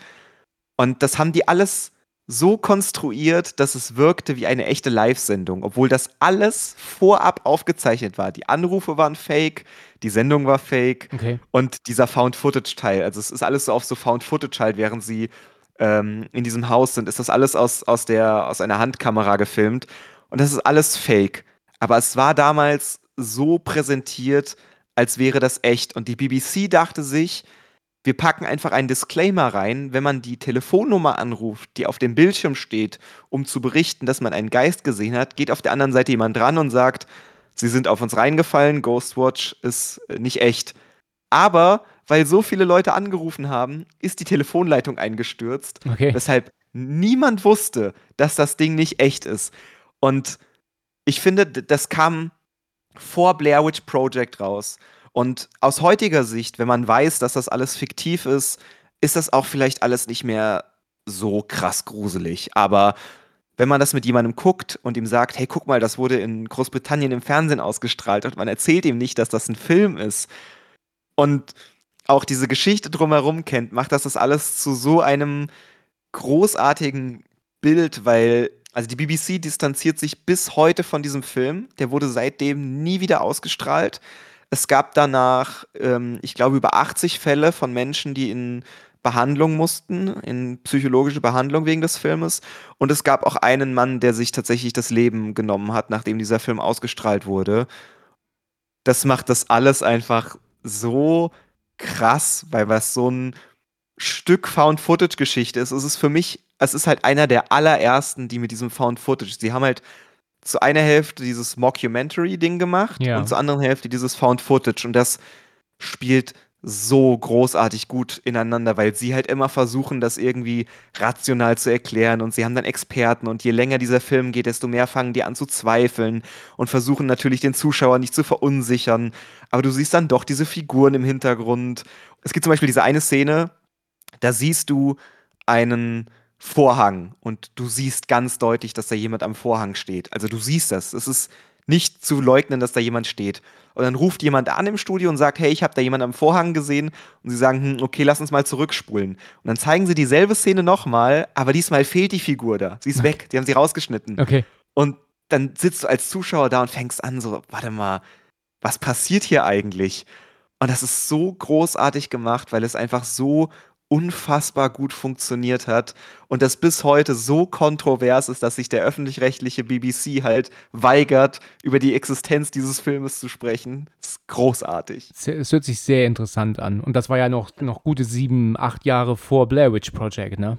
Und das haben die alles so konstruiert, dass es wirkte wie eine echte Live-Sendung, obwohl das alles vorab aufgezeichnet war. Die Anrufe waren fake, die Sendung war fake
Okay.
und dieser Found-Footage-Teil. Also es ist alles so auf so Found-Footage halt, während sie ähm, in diesem Haus sind, ist das alles aus, aus, der, aus einer Handkamera gefilmt. Und das ist alles fake. Aber es war damals so präsentiert, als wäre das echt. Und die BBC dachte sich, wir packen einfach einen Disclaimer rein, wenn man die Telefonnummer anruft, die auf dem Bildschirm steht, um zu berichten, dass man einen Geist gesehen hat, geht auf der anderen Seite jemand dran und sagt, sie sind auf uns reingefallen, Ghostwatch ist äh, nicht echt. Aber weil so viele Leute angerufen haben, ist die Telefonleitung eingestürzt,
Okay.
weshalb niemand wusste, dass das Ding nicht echt ist. Und ich finde, das kam vor Blair Witch Project raus. Und aus heutiger Sicht, wenn man weiß, dass das alles fiktiv ist, ist das auch vielleicht alles nicht mehr so krass gruselig. Aber wenn man das mit jemandem guckt und ihm sagt, hey, guck mal, das wurde in Großbritannien im Fernsehen ausgestrahlt und man erzählt ihm nicht, dass das ein Film ist und auch diese Geschichte drumherum kennt, macht das das alles zu so einem großartigen Bild, weil also die BBC distanziert sich bis heute von diesem Film. Der wurde seitdem nie wieder ausgestrahlt. Es gab danach, ähm, ich glaube, über 80 Fälle von Menschen, die in Behandlung mussten, in psychologische Behandlung wegen des Filmes. Und es gab auch einen Mann, der sich tatsächlich das Leben genommen hat, nachdem dieser Film ausgestrahlt wurde. Das macht das alles einfach so krass, weil was so ein Stück Found-Footage-Geschichte ist. Es ist für mich, es ist halt einer der allerersten, die mit diesem Found-Footage, sie haben halt zu einer Hälfte dieses Mockumentary-Ding gemacht
Ja.
und zur anderen Hälfte dieses Found-Footage und das spielt so großartig gut ineinander, weil sie halt immer versuchen, das irgendwie rational zu erklären und sie haben dann Experten und je länger dieser Film geht, desto mehr fangen die an zu zweifeln und versuchen natürlich den Zuschauer nicht zu verunsichern, aber du siehst dann doch diese Figuren im Hintergrund. Es gibt zum Beispiel diese eine Szene, da siehst du einen Vorhang und du siehst ganz deutlich, dass da jemand am Vorhang steht. Also du siehst das. Es ist nicht zu leugnen, dass da jemand steht. Und dann ruft jemand an im Studio und sagt, hey, ich habe da jemand am Vorhang gesehen. Und sie sagen, hm, okay, lass uns mal zurückspulen. Und dann zeigen sie dieselbe Szene nochmal, aber diesmal fehlt die Figur da. Sie ist weg, die haben sie rausgeschnitten.
Okay.
Und dann sitzt du als Zuschauer da und fängst an, so, warte mal, was passiert hier eigentlich? Und das ist so großartig gemacht, weil es einfach so unfassbar gut funktioniert hat und das bis heute so kontrovers ist, dass sich der öffentlich-rechtliche BBC halt weigert, über die Existenz dieses Filmes zu sprechen. Das ist großartig.
Es, hört sich sehr interessant an. Und das war ja noch, noch gute sieben, acht Jahre vor Blair Witch Project, ne?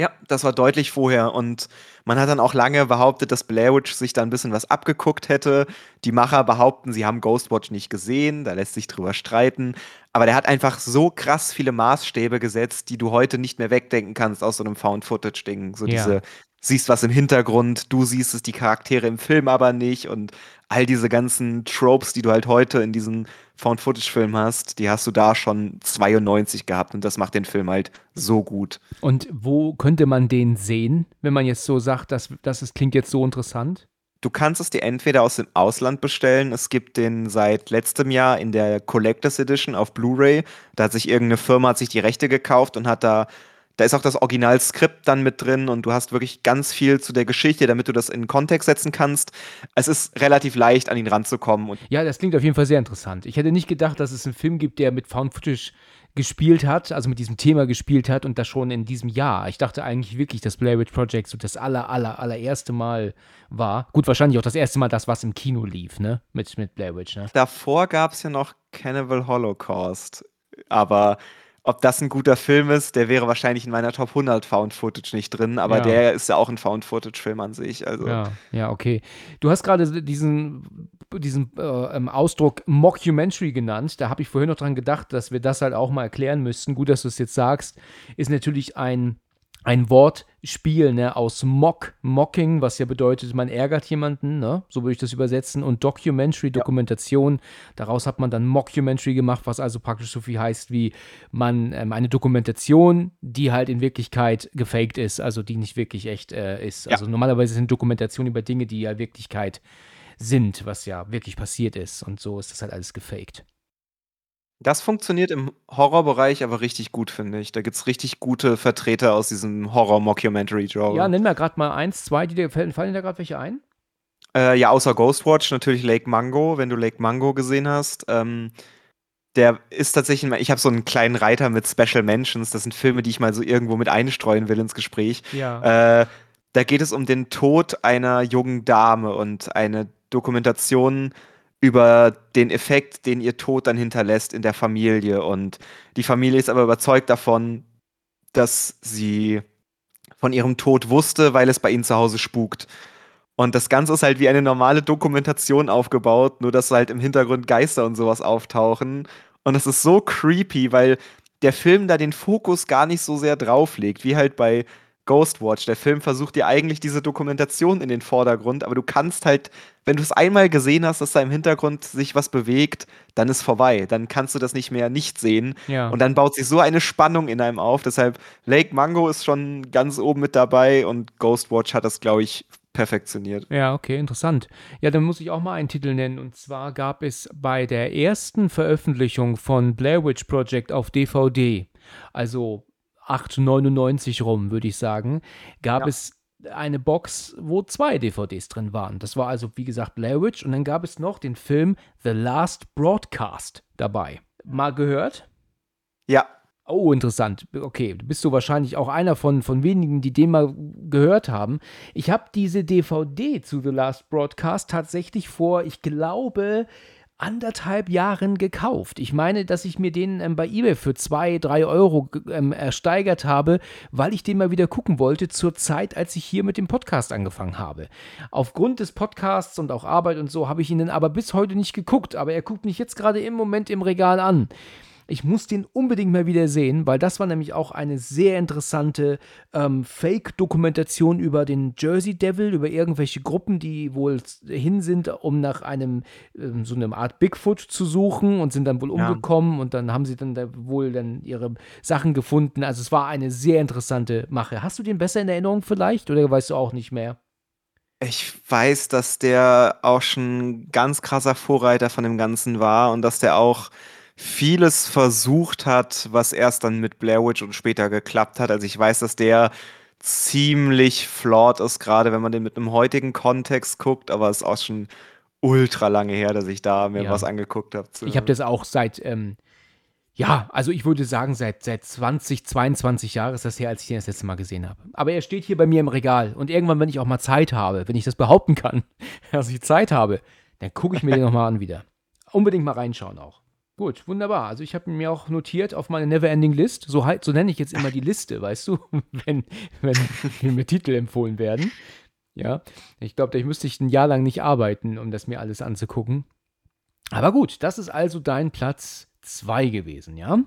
Ja, das war deutlich vorher und man hat dann auch lange behauptet, dass Blair Witch sich da ein bisschen was abgeguckt hätte. Die Macher behaupten, sie haben Ghostwatch nicht gesehen, da lässt sich drüber streiten. Aber der hat einfach so krass viele Maßstäbe gesetzt, die du heute nicht mehr wegdenken kannst aus so einem Found-Footage-Ding. So
Ja.
diese, siehst was im Hintergrund, du siehst es, die Charaktere im Film aber nicht und all diese ganzen Tropes, die du halt heute in diesen Found-Footage-Filmen hast, die hast du da schon 92 gehabt und das macht den Film halt so gut.
Und wo könnte man den sehen, wenn man jetzt so sagt, dass, dass es klingt jetzt so interessant?
Du kannst es dir entweder aus dem Ausland bestellen. Es gibt den seit letztem Jahr in der Collectors Edition auf Blu-ray. Da hat sich irgendeine Firma hat sich die Rechte gekauft und hat da da ist auch das Originalskript dann mit drin und du hast wirklich ganz viel zu der Geschichte, damit du das in Kontext setzen kannst. Es ist relativ leicht, an ihn ranzukommen. Und
Ja, das klingt auf jeden Fall sehr interessant. Ich hätte nicht gedacht, dass es einen Film gibt, der mit Found Footage gespielt hat, also mit diesem Thema gespielt hat und das schon in diesem Jahr. Ich dachte eigentlich wirklich, dass Blair Witch Project so das aller, aller, allererste Mal war. Gut, wahrscheinlich auch das erste Mal das, was im Kino lief, ne? Mit, mit Blair Witch, ne?
davor gab es ja noch Cannibal Holocaust. Aber ob das ein guter Film ist, der wäre wahrscheinlich in meiner Top 100 Found Footage nicht drin, aber
Ja.
der ist ja auch ein Found Footage Film an sich. Also
Ja, ja, okay. Du hast gerade diesen, diesen äh, ähm, Ausdruck Mockumentary genannt. Da habe ich vorhin noch dran gedacht, dass wir das halt auch mal erklären müssten. Gut, dass du es jetzt sagst. Ist natürlich ein, ein Wortspiel ne, aus Mock, Mocking, was ja bedeutet, man ärgert jemanden, ne? so würde ich das übersetzen. Und Documentary, Dokumentation. Daraus hat man dann Mockumentary gemacht, was also praktisch so viel heißt wie man ähm, eine Dokumentation, die halt in Wirklichkeit gefaked ist, also die nicht wirklich echt äh, ist.
Ja.
Also normalerweise sind Dokumentationen über Dinge, die ja Wirklichkeit sind, was ja wirklich passiert ist. Und so ist das halt alles gefaked.
Das funktioniert im Horrorbereich aber richtig gut, finde ich. Da gibt es richtig gute Vertreter aus diesem Horror-Mockumentary-Genre.
Ja, nenn mir gerade mal eins, zwei, die dir fallen, fallen dir da gerade welche ein?
Äh, ja, außer Ghostwatch natürlich Lake Mango, wenn du Lake Mango gesehen hast. Ähm, der ist tatsächlich, mal- ich habe so einen kleinen Reiter mit Special Mentions. Das sind Filme, die ich mal so irgendwo mit einstreuen will ins Gespräch.
Ja.
Äh, da geht es um den Tod einer jungen Dame und eine Dokumentation über den Effekt, den ihr Tod dann hinterlässt in der Familie. Und die Familie ist aber überzeugt davon, dass sie von ihrem Tod wusste, weil es bei ihnen zu Hause spukt. Und das Ganze ist halt wie eine normale Dokumentation aufgebaut, nur dass halt im Hintergrund Geister und sowas auftauchen. Und es ist so creepy, weil der Film da den Fokus gar nicht so sehr drauf legt, wie halt bei Ghostwatch. Der Film versucht dir eigentlich diese Dokumentation in den Vordergrund, aber du kannst halt, wenn du es einmal gesehen hast, dass da im Hintergrund sich was bewegt, dann ist vorbei. Dann kannst du das nicht mehr nicht sehen.
ja.
Und dann baut sich so eine Spannung in einem auf. Deshalb Lake Mango ist schon ganz oben mit dabei und Ghostwatch hat das, glaube ich, perfektioniert.
Ja, okay, interessant. Ja, dann muss ich auch mal einen Titel nennen. Und zwar gab es bei der ersten Veröffentlichung von Blair Witch Project auf DVD, also 8,99 rum, würde ich sagen, gab
Ja.
es eine Box, wo zwei DVDs drin waren. Das war also, wie gesagt, Blair Witch. Und dann gab es noch den Film The Last Broadcast dabei. Mal gehört?
Ja,
Oh, interessant. Okay, du bist so wahrscheinlich auch einer von, von wenigen, die den mal gehört haben. Ich habe diese DVD zu The Last Broadcast tatsächlich vor, ich glaube, anderthalb Jahren gekauft. Ich meine, dass ich mir den ähm, bei eBay für zwei, drei Euro ähm, ersteigert habe, weil ich den mal wieder gucken wollte zur Zeit, als ich hier mit dem Podcast angefangen habe. Aufgrund des Podcasts und auch Arbeit und so habe ich ihn dann aber bis heute nicht geguckt, aber er guckt mich jetzt gerade im Moment im Regal an. Ich muss den unbedingt mal wieder sehen, weil das war nämlich auch eine sehr interessante ähm, Fake-Dokumentation über den Jersey Devil, über irgendwelche Gruppen, die wohl hin sind, um nach einem ähm, so einer Art Bigfoot zu suchen und sind dann wohl
Ja.
umgekommen und dann haben sie dann da wohl dann ihre Sachen gefunden. Also es war eine sehr interessante Mache. Hast du den besser in Erinnerung vielleicht oder weißt du auch nicht mehr?
ich weiß, dass der auch schon ein ganz krasser Vorreiter von dem Ganzen war und dass der auch vieles versucht hat, was erst dann mit Blair Witch und später geklappt hat. Also ich weiß, dass der ziemlich flawed ist, gerade wenn man den mit einem heutigen Kontext guckt, aber es ist auch schon ultra lange her, dass ich da mir
Ja.
was angeguckt habe.
Ich habe das auch seit, ähm, ja, also ich würde sagen, seit, seit 20, 22 Jahren ist das her, als ich den das letzte Mal gesehen habe. Aber er steht hier bei mir im Regal und irgendwann, wenn ich auch mal Zeit habe, wenn ich das behaupten kann, dass ich Zeit habe, dann gucke ich mir den nochmal an wieder. Unbedingt mal reinschauen auch. Gut, wunderbar. Also ich habe mir auch notiert auf meine Neverending List, so, halt, so nenne ich jetzt immer die Liste, weißt du, wenn, wenn, mir Titel empfohlen werden. Ja, ich glaube, da müsste ich ein Jahr lang nicht arbeiten, um das mir alles anzugucken. Aber gut, das ist also dein Platz 2 gewesen, ja?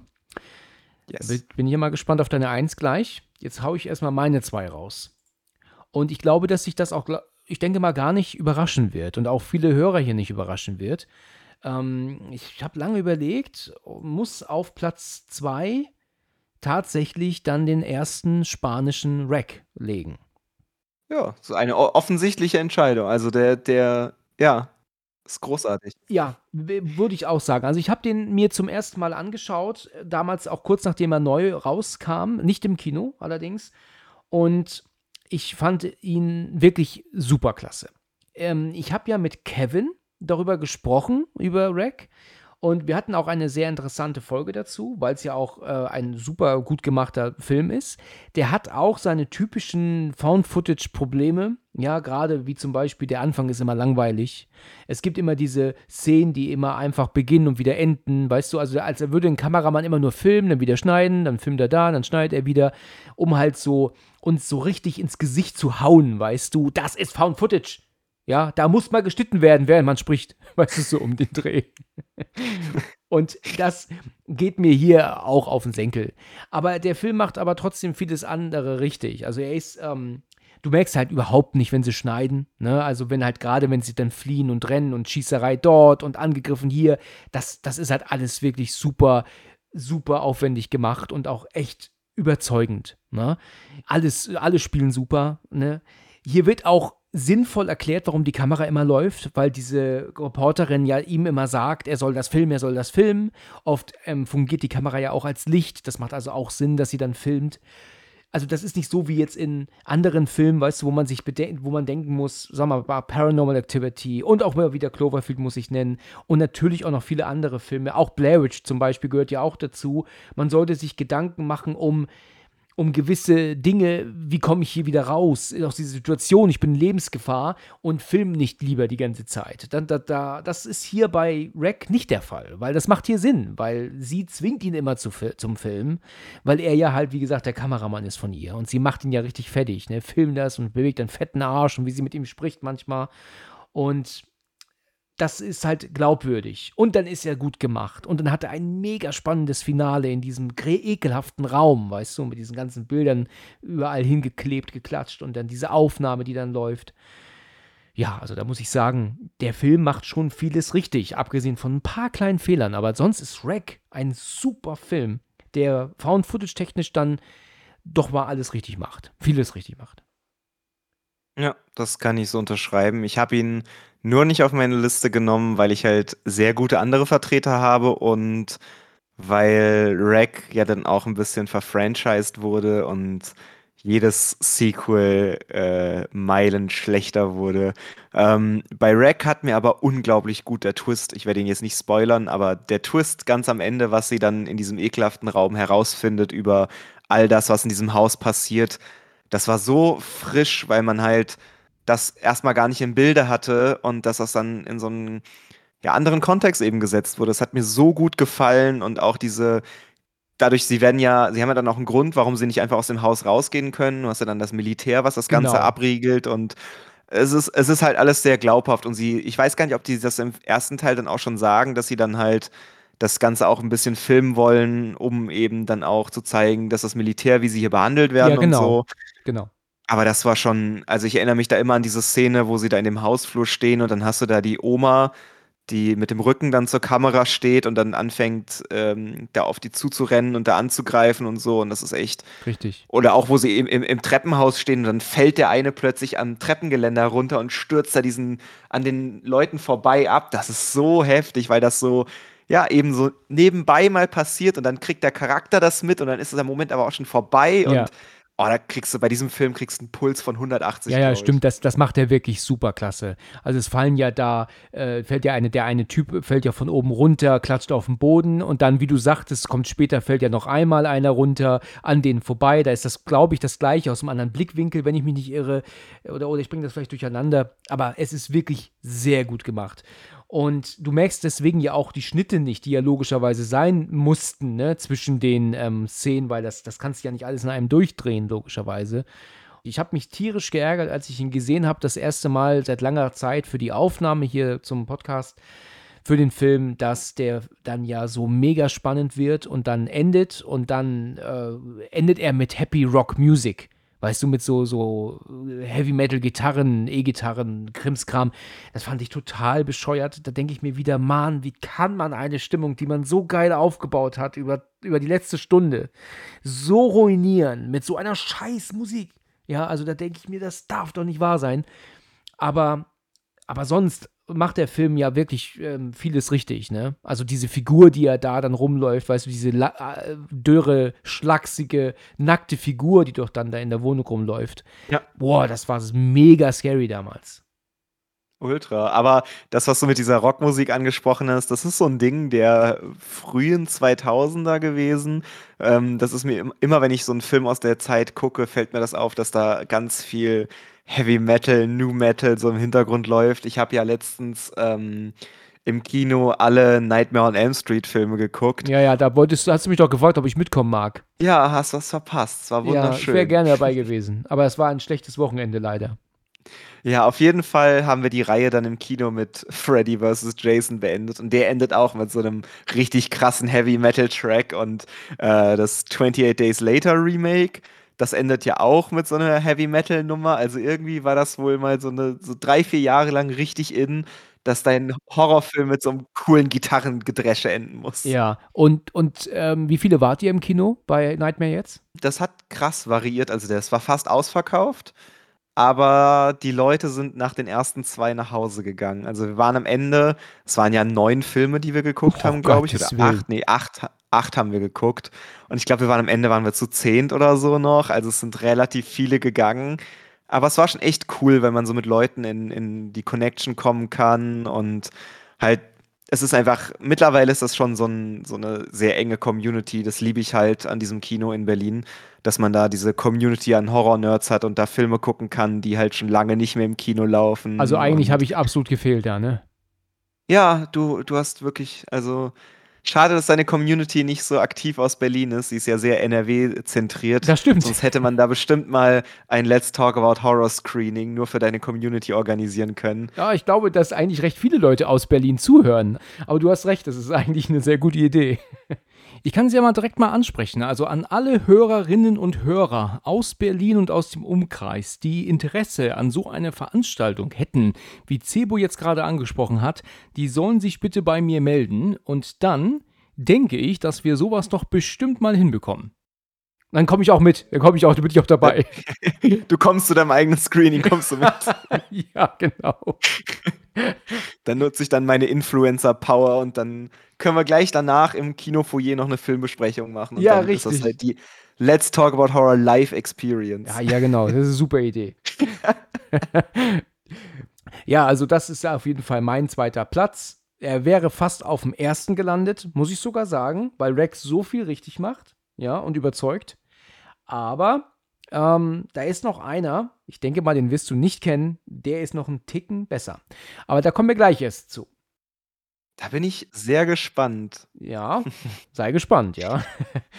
Yes.
Bin- ja mal gespannt auf deine 1 gleich. Jetzt haue ich erstmal meine 2 raus. Und ich glaube, dass sich das auch, ich denke mal, gar nicht überraschen wird und auch viele Hörer hier nicht überraschen wird. Ähm, ich habe lange überlegt, muss auf Platz 2 tatsächlich dann den ersten spanischen Rack legen.
Ja, so eine offensichtliche Entscheidung. Also der, der, ja, ist großartig.
Ja, würde ich auch sagen. Also ich habe den mir zum ersten Mal angeschaut, damals auch kurz nachdem er neu rauskam, nicht im Kino allerdings. Und ich fand ihn wirklich super klasse. Ähm, ich habe ja mit Kevin darüber gesprochen, über Rack. Und wir hatten auch eine sehr interessante Folge dazu, weil es ja auch äh, ein super gut gemachter Film ist. Der hat auch seine typischen Found-Footage-Probleme. Ja, gerade wie zum Beispiel der Anfang ist immer langweilig. Es gibt immer diese Szenen, die immer einfach beginnen und wieder enden. Weißt du, also als würde ein Kameramann immer nur filmen, dann wieder schneiden, dann filmt er da, dann schneidet er wieder, um halt so uns so richtig ins Gesicht zu hauen, weißt du. Das ist Found Footage. Ja, da muss mal geschnitten werden, während man spricht. Weißt du, so um den Dreh. Und das geht mir hier auch auf den Senkel. Aber der Film macht aber trotzdem vieles andere richtig. Also er ist, ähm, du merkst halt überhaupt nicht, wenn sie schneiden. Ne? Also wenn halt gerade, wenn sie dann fliehen und rennen und Schießerei dort und angegriffen hier, das, das ist halt alles wirklich super, super aufwendig gemacht und auch echt überzeugend. Ne? Alles, alle spielen super. Ne? Hier wird auch sinnvoll erklärt, warum die Kamera immer läuft, weil diese Reporterin ja ihm immer sagt, er soll das filmen, er soll das filmen. Oft ähm, fungiert die Kamera ja auch als Licht. Das macht also auch Sinn, dass sie dann filmt. Also das ist nicht so wie jetzt in anderen Filmen, weißt du, wo man sich wo man denken muss, sag mal, Paranormal Activity und auch mal wieder Cloverfield muss ich nennen und natürlich auch noch viele andere Filme. Auch Blair Witch zum Beispiel gehört ja auch dazu. Man sollte sich Gedanken machen um um gewisse Dinge, wie komme ich hier wieder raus aus dieser Situation, ich bin in Lebensgefahr und film nicht lieber die ganze Zeit. Da, da, da, das ist hier bei Rack nicht der Fall, weil das macht hier Sinn, weil sie zwingt ihn immer zu, zum Film, weil er ja halt, wie gesagt, der Kameramann ist von ihr und sie macht ihn ja richtig fertig, ne, filmt das und bewegt einen fetten Arsch und wie sie mit ihm spricht manchmal und das ist halt glaubwürdig. Und dann ist er gut gemacht. Und dann hat er ein mega spannendes Finale in diesem ekelhaften Raum, weißt du, mit diesen ganzen Bildern überall hingeklebt, geklatscht und dann diese Aufnahme, die dann läuft. Ja, also da muss ich sagen, der Film macht schon vieles richtig, abgesehen von ein paar kleinen Fehlern. Aber sonst ist Wreck ein super Film, der Found-Footage-technisch dann doch mal alles richtig macht. Vieles richtig macht.
Ja, das kann ich so unterschreiben. Ich habe ihn nur nicht auf meine Liste genommen, weil ich halt sehr gute andere Vertreter habe und weil Rack ja dann auch ein bisschen verfranchised wurde und jedes Sequel äh, Meilen schlechter wurde. Ähm, bei Rack hat mir aber unglaublich gut der Twist, ich werde ihn jetzt nicht spoilern, aber der Twist ganz am Ende, was sie dann in diesem ekelhaften Raum herausfindet über all das, was in diesem Haus passiert, das war so frisch, weil man halt das erstmal gar nicht im Bilde hatte und dass das dann in so einen ja, anderen Kontext eben gesetzt wurde. Das hat mir so gut gefallen und auch diese, dadurch, sie werden ja, sie haben ja dann auch einen Grund, warum sie nicht einfach aus dem Haus rausgehen können. Du hast ja dann das Militär, was das Ganze genau. abriegelt und es ist, es ist halt alles sehr glaubhaft und sie, ich weiß gar nicht, ob die das im ersten Teil dann auch schon sagen, dass sie dann halt das Ganze auch ein bisschen filmen wollen, um eben dann auch zu zeigen, dass das Militär, wie sie hier behandelt werden ja,
genau.
und so.
Genau.
Aber das war schon, also ich erinnere mich da immer an diese Szene, wo sie da in dem Hausflur stehen und dann hast du da die Oma, die mit dem Rücken dann zur Kamera steht und dann anfängt, ähm, da auf die zuzurennen und da anzugreifen und so. Und das ist echt.
Richtig.
Oder auch, wo sie im, im, im Treppenhaus stehen und dann fällt der eine plötzlich am Treppengeländer runter und stürzt da diesen an den Leuten vorbei ab. Das ist so heftig, weil das so, ja, eben so nebenbei mal passiert und dann kriegt der Charakter das mit und dann ist der Moment aber auch schon vorbei und
ja.
Oh, da kriegst du bei diesem Film kriegst einen Puls von 180.
Ja, ja, stimmt. Das, das macht er wirklich super klasse. Also es fallen ja da, äh, fällt ja eine, der eine Typ fällt ja von oben runter, klatscht auf den Boden und dann, wie du sagtest, kommt später, fällt ja noch einmal einer runter an denen vorbei. Da ist das, glaube ich, das gleiche aus einem anderen Blickwinkel, wenn ich mich nicht irre. Oder, oder ich bringe das vielleicht durcheinander. Aber es ist wirklich sehr gut gemacht. Und du merkst deswegen ja auch die Schnitte nicht, die ja logischerweise sein mussten, ne, zwischen den ähm, Szenen, weil das, das kannst du ja nicht alles in einem durchdrehen, logischerweise. Ich habe mich tierisch geärgert, als ich ihn gesehen habe, das erste Mal seit langer Zeit für die Aufnahme hier zum Podcast für den Film, dass der dann ja so mega spannend wird und dann endet und dann äh, endet er mit Happy Rock Music weißt du, mit so, so Heavy Metal Gitarren, E-Gitarren, Krimskram. Das fand ich total bescheuert. Da denke ich mir wieder, Mann, wie kann man eine Stimmung, die man so geil aufgebaut hat über, über die letzte Stunde, so ruinieren mit so einer scheiß Musik? Ja, also da denke ich mir, das darf doch nicht wahr sein. Aber, aber sonst macht der Film ja wirklich ähm, vieles richtig, ne? Also diese Figur, die er da dann rumläuft, weißt du, diese äh, dürre, schlachsige, nackte Figur, die doch dann da in der Wohnung rumläuft.
Ja.
Boah, das war mega scary damals.
Ultra. Aber das, was du mit dieser Rockmusik angesprochen hast, das ist so ein Ding der frühen 2000er gewesen. Ähm, das ist mir immer, wenn ich so einen Film aus der Zeit gucke, fällt mir das auf, dass da ganz viel Heavy Metal, New Metal so im Hintergrund läuft. Ich habe ja letztens ähm, im Kino alle Nightmare on Elm Street Filme geguckt.
Ja, ja, da wolltest du, hast du mich doch gefragt, ob ich mitkommen mag.
Ja, hast was verpasst. Es war wunderschön.
Ja, ich wäre gerne dabei gewesen. Aber es war ein schlechtes Wochenende leider.
Ja, auf jeden Fall haben wir die Reihe dann im Kino mit Freddy vs. Jason beendet und der endet auch mit so einem richtig krassen Heavy Metal Track und äh, das 28 Days Later Remake. Das endet ja auch mit so einer Heavy Metal Nummer. Also irgendwie war das wohl mal so eine so drei, vier Jahre lang richtig in, dass dein Horrorfilm mit so einem coolen Gitarrengedresche enden muss.
Ja, und, und ähm, wie viele wart ihr im Kino bei Nightmare jetzt?
Das hat krass variiert. Also das war fast ausverkauft. Aber die Leute sind nach den ersten zwei nach Hause gegangen. Also wir waren am Ende, es waren ja neun Filme, die wir geguckt oh, haben, glaube ich. Oder acht, nee, acht, acht haben wir geguckt. Und ich glaube, wir waren am Ende, waren wir zu zehnt oder so noch. Also es sind relativ viele gegangen. Aber es war schon echt cool, wenn man so mit Leuten in, in die Connection kommen kann und halt es ist einfach, mittlerweile ist das schon so, ein, so, eine sehr enge Community. Das liebe ich halt an diesem Kino in Berlin, dass man da diese Community an Horror-Nerds hat und da Filme gucken kann, die halt schon lange nicht mehr im Kino laufen.
Also eigentlich habe ich absolut gefehlt, ja, ne?
Ja, du, du hast wirklich, also Schade, dass deine Community nicht so aktiv aus Berlin ist. Sie ist ja sehr NRW-zentriert.
Das stimmt.
Sonst hätte man da bestimmt mal ein Let's Talk About Horror Screening nur für deine Community organisieren können.
Ja, ich glaube, dass eigentlich recht viele Leute aus Berlin zuhören. Aber du hast recht, das ist eigentlich eine sehr gute Idee. Ich kann sie ja mal direkt mal ansprechen. Also an alle Hörerinnen und Hörer aus Berlin und aus dem Umkreis, die Interesse an so einer Veranstaltung hätten, wie Cebo jetzt gerade angesprochen hat, die sollen sich bitte bei mir melden und dann denke ich, dass wir sowas doch bestimmt mal hinbekommen. Dann komme ich auch mit. Dann komme ich auch, bin ich auch dabei.
Du kommst zu deinem eigenen Screening, kommst du mit.
ja, genau.
Dann nutze ich dann meine Influencer-Power und dann können wir gleich danach im Kinofoyer noch eine Filmbesprechung machen. Und
ja,
dann
richtig.
Ist das halt die Let's Talk About Horror Live Experience.
Ja, ja, genau. Das ist eine super Idee. ja, also das ist ja auf jeden Fall mein zweiter Platz. Er wäre fast auf dem ersten gelandet, muss ich sogar sagen, weil Rex so viel richtig macht, ja, und überzeugt. Aber ähm, da ist noch einer, ich denke mal, den wirst du nicht kennen, der ist noch einen Ticken besser. Aber da kommen wir gleich erst zu.
Da bin ich sehr gespannt.
Ja, sei gespannt, ja.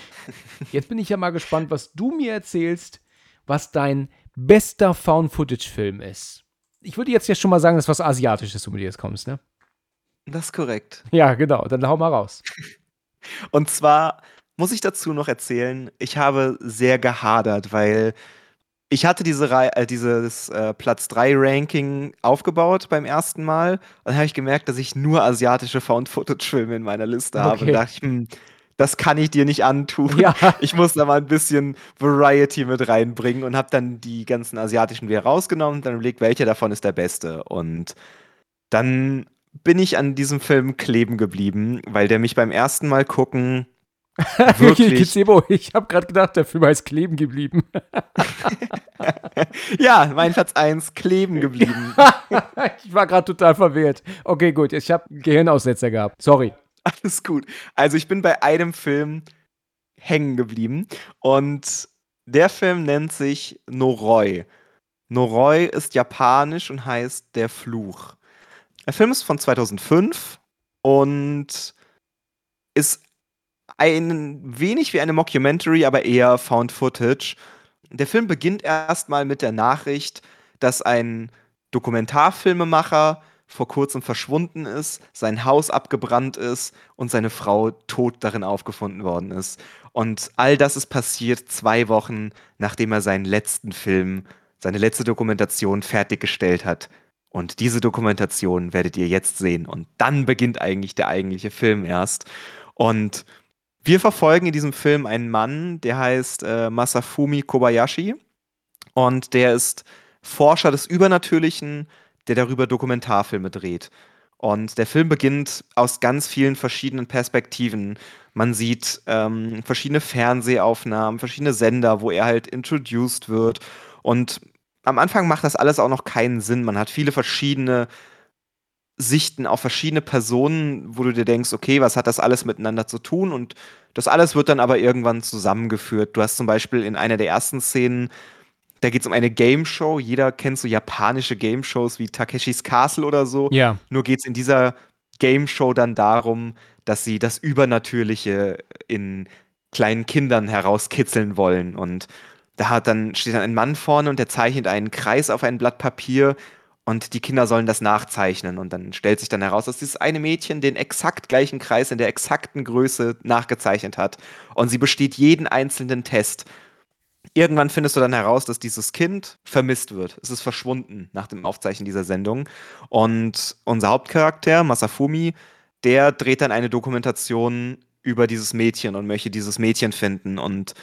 Jetzt bin ich ja mal gespannt, was du mir erzählst, was dein bester Found-Footage-Film ist. Ich würde jetzt ja schon mal sagen, dass was Asiatisches, du mit dir jetzt kommst, ne?
Das ist korrekt.
Ja, genau. Dann hau mal raus.
Und zwar muss ich dazu noch erzählen, ich habe sehr gehadert, weil ich hatte diese äh, dieses äh, Platz 3 Ranking aufgebaut beim ersten Mal. Und dann habe ich gemerkt, dass ich nur asiatische Found-Footage-Filme in meiner Liste okay. habe. Und dachte ich, hm, das kann ich dir nicht antun.
Ja.
Ich muss da mal ein bisschen Variety mit reinbringen und habe dann die ganzen asiatischen wieder rausgenommen und dann überlegt, welcher davon ist der beste. Und dann bin ich an diesem Film kleben geblieben, weil der mich beim ersten Mal gucken
Wirklich? Gizebo, ich habe gerade gedacht, der Film heißt kleben geblieben.
ja, mein Platz 1, kleben geblieben.
ich war gerade total verwirrt. Okay, gut, ich habe Gehirnaussetzer gehabt. Sorry.
Alles gut. Also ich bin bei einem Film hängen geblieben und der Film nennt sich Noroi. Noroi ist japanisch und heißt Der Fluch. Der Film ist von 2005 und ist ein wenig wie eine Mockumentary, aber eher Found Footage. Der Film beginnt erstmal mit der Nachricht, dass ein Dokumentarfilmemacher vor kurzem verschwunden ist, sein Haus abgebrannt ist und seine Frau tot darin aufgefunden worden ist. Und all das ist passiert zwei Wochen, nachdem er seinen letzten Film, seine letzte Dokumentation fertiggestellt hat. Und diese Dokumentation werdet ihr jetzt sehen. Und dann beginnt eigentlich der eigentliche Film erst. Und wir verfolgen in diesem Film einen Mann, der heißt äh, Masafumi Kobayashi und der ist Forscher des Übernatürlichen, der darüber Dokumentarfilme dreht. Und der Film beginnt aus ganz vielen verschiedenen Perspektiven. Man sieht ähm, verschiedene Fernsehaufnahmen, verschiedene Sender, wo er halt introduced wird. Und am Anfang macht das alles auch noch keinen Sinn. Man hat viele verschiedene Sichten auf verschiedene Personen, wo du dir denkst, okay, was hat das alles miteinander zu tun? Und das alles wird dann aber irgendwann zusammengeführt. Du hast zum Beispiel in einer der ersten Szenen, da geht es um eine Game Show. Jeder kennt so japanische Game Shows wie Takeshis Castle oder so.
Ja.
Nur geht es in dieser Game Show dann darum, dass sie das Übernatürliche in kleinen Kindern herauskitzeln wollen. Und da hat dann, steht dann ein Mann vorne und der zeichnet einen Kreis auf ein Blatt Papier und die Kinder sollen das nachzeichnen. Und dann stellt sich dann heraus, dass dieses eine Mädchen den exakt gleichen Kreis in der exakten Größe nachgezeichnet hat. Und sie besteht jeden einzelnen Test. Irgendwann findest du dann heraus, dass dieses Kind vermisst wird. Es ist verschwunden nach dem Aufzeichnen dieser Sendung. Und unser Hauptcharakter, Masafumi, der dreht dann eine Dokumentation über dieses Mädchen und möchte dieses Mädchen finden. Und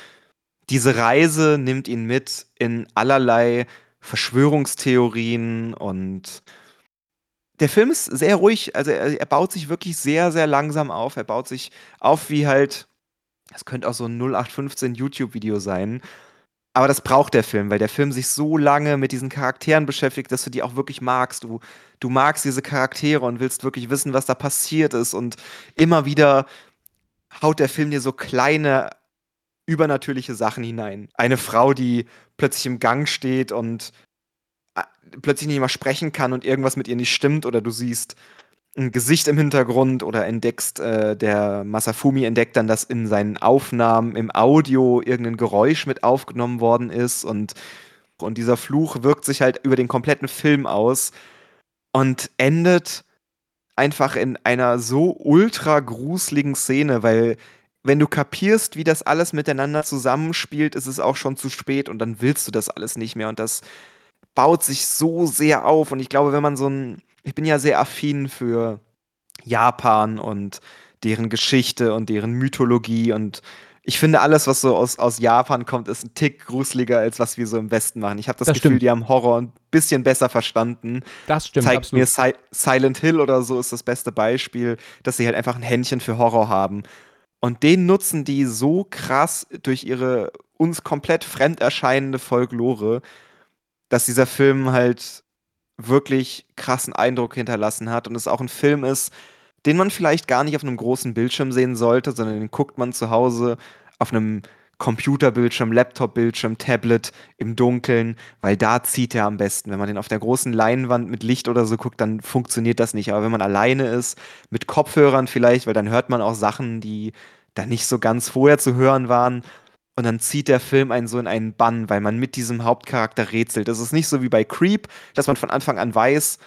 diese Reise nimmt ihn mit in allerlei Verschwörungstheorien und der Film ist sehr ruhig, also er, er, baut sich wirklich sehr, sehr langsam auf. Er baut sich auf wie halt, das könnte auch so ein 0815 YouTube-Video sein. Aber das braucht der Film, weil der Film sich so lange mit diesen Charakteren beschäftigt, dass du die auch wirklich magst. Du, du magst diese Charaktere und willst wirklich wissen, was da passiert ist. Und immer wieder haut der Film dir so kleine übernatürliche Sachen hinein. Eine Frau, die plötzlich im Gang steht und äh, plötzlich nicht mehr sprechen kann und irgendwas mit ihr nicht stimmt oder du siehst ein Gesicht im Hintergrund oder entdeckst, äh, der Masafumi entdeckt dann, dass in seinen Aufnahmen im Audio irgendein Geräusch mit aufgenommen worden ist und, und dieser Fluch wirkt sich halt über den kompletten Film aus und endet einfach in einer so ultra gruseligen Szene, weil wenn du kapierst, wie das alles miteinander zusammenspielt, ist es auch schon zu spät und dann willst du das alles nicht mehr und das baut sich so sehr auf und ich glaube, wenn man so ein, ich bin ja sehr affin für Japan und deren Geschichte und deren Mythologie und ich finde, alles, was so aus, aus Japan kommt, ist ein Tick gruseliger, als was wir so im Westen machen. Ich habe das, das, Gefühl, stimmt. die haben Horror ein bisschen besser verstanden.
Das stimmt.
Zeigt absolut. mir si Silent Hill oder so ist das beste Beispiel, dass sie halt einfach ein Händchen für Horror haben. Und den nutzen die so krass durch ihre uns komplett fremd erscheinende Folklore, dass dieser Film halt wirklich krassen Eindruck hinterlassen hat und es auch ein Film ist, den man vielleicht gar nicht auf einem großen Bildschirm sehen sollte, sondern den guckt man zu Hause auf einem Computerbildschirm, Laptopbildschirm, Tablet im Dunkeln, weil da zieht er am besten. Wenn man den auf der großen Leinwand mit Licht oder so guckt, dann funktioniert das nicht. Aber wenn man alleine ist, mit Kopfhörern vielleicht, weil dann hört man auch Sachen, die da nicht so ganz vorher zu hören waren. Und dann zieht der Film einen so in einen Bann, weil man mit diesem Hauptcharakter rätselt. Das ist nicht so wie bei Creep, dass man von Anfang an weiß,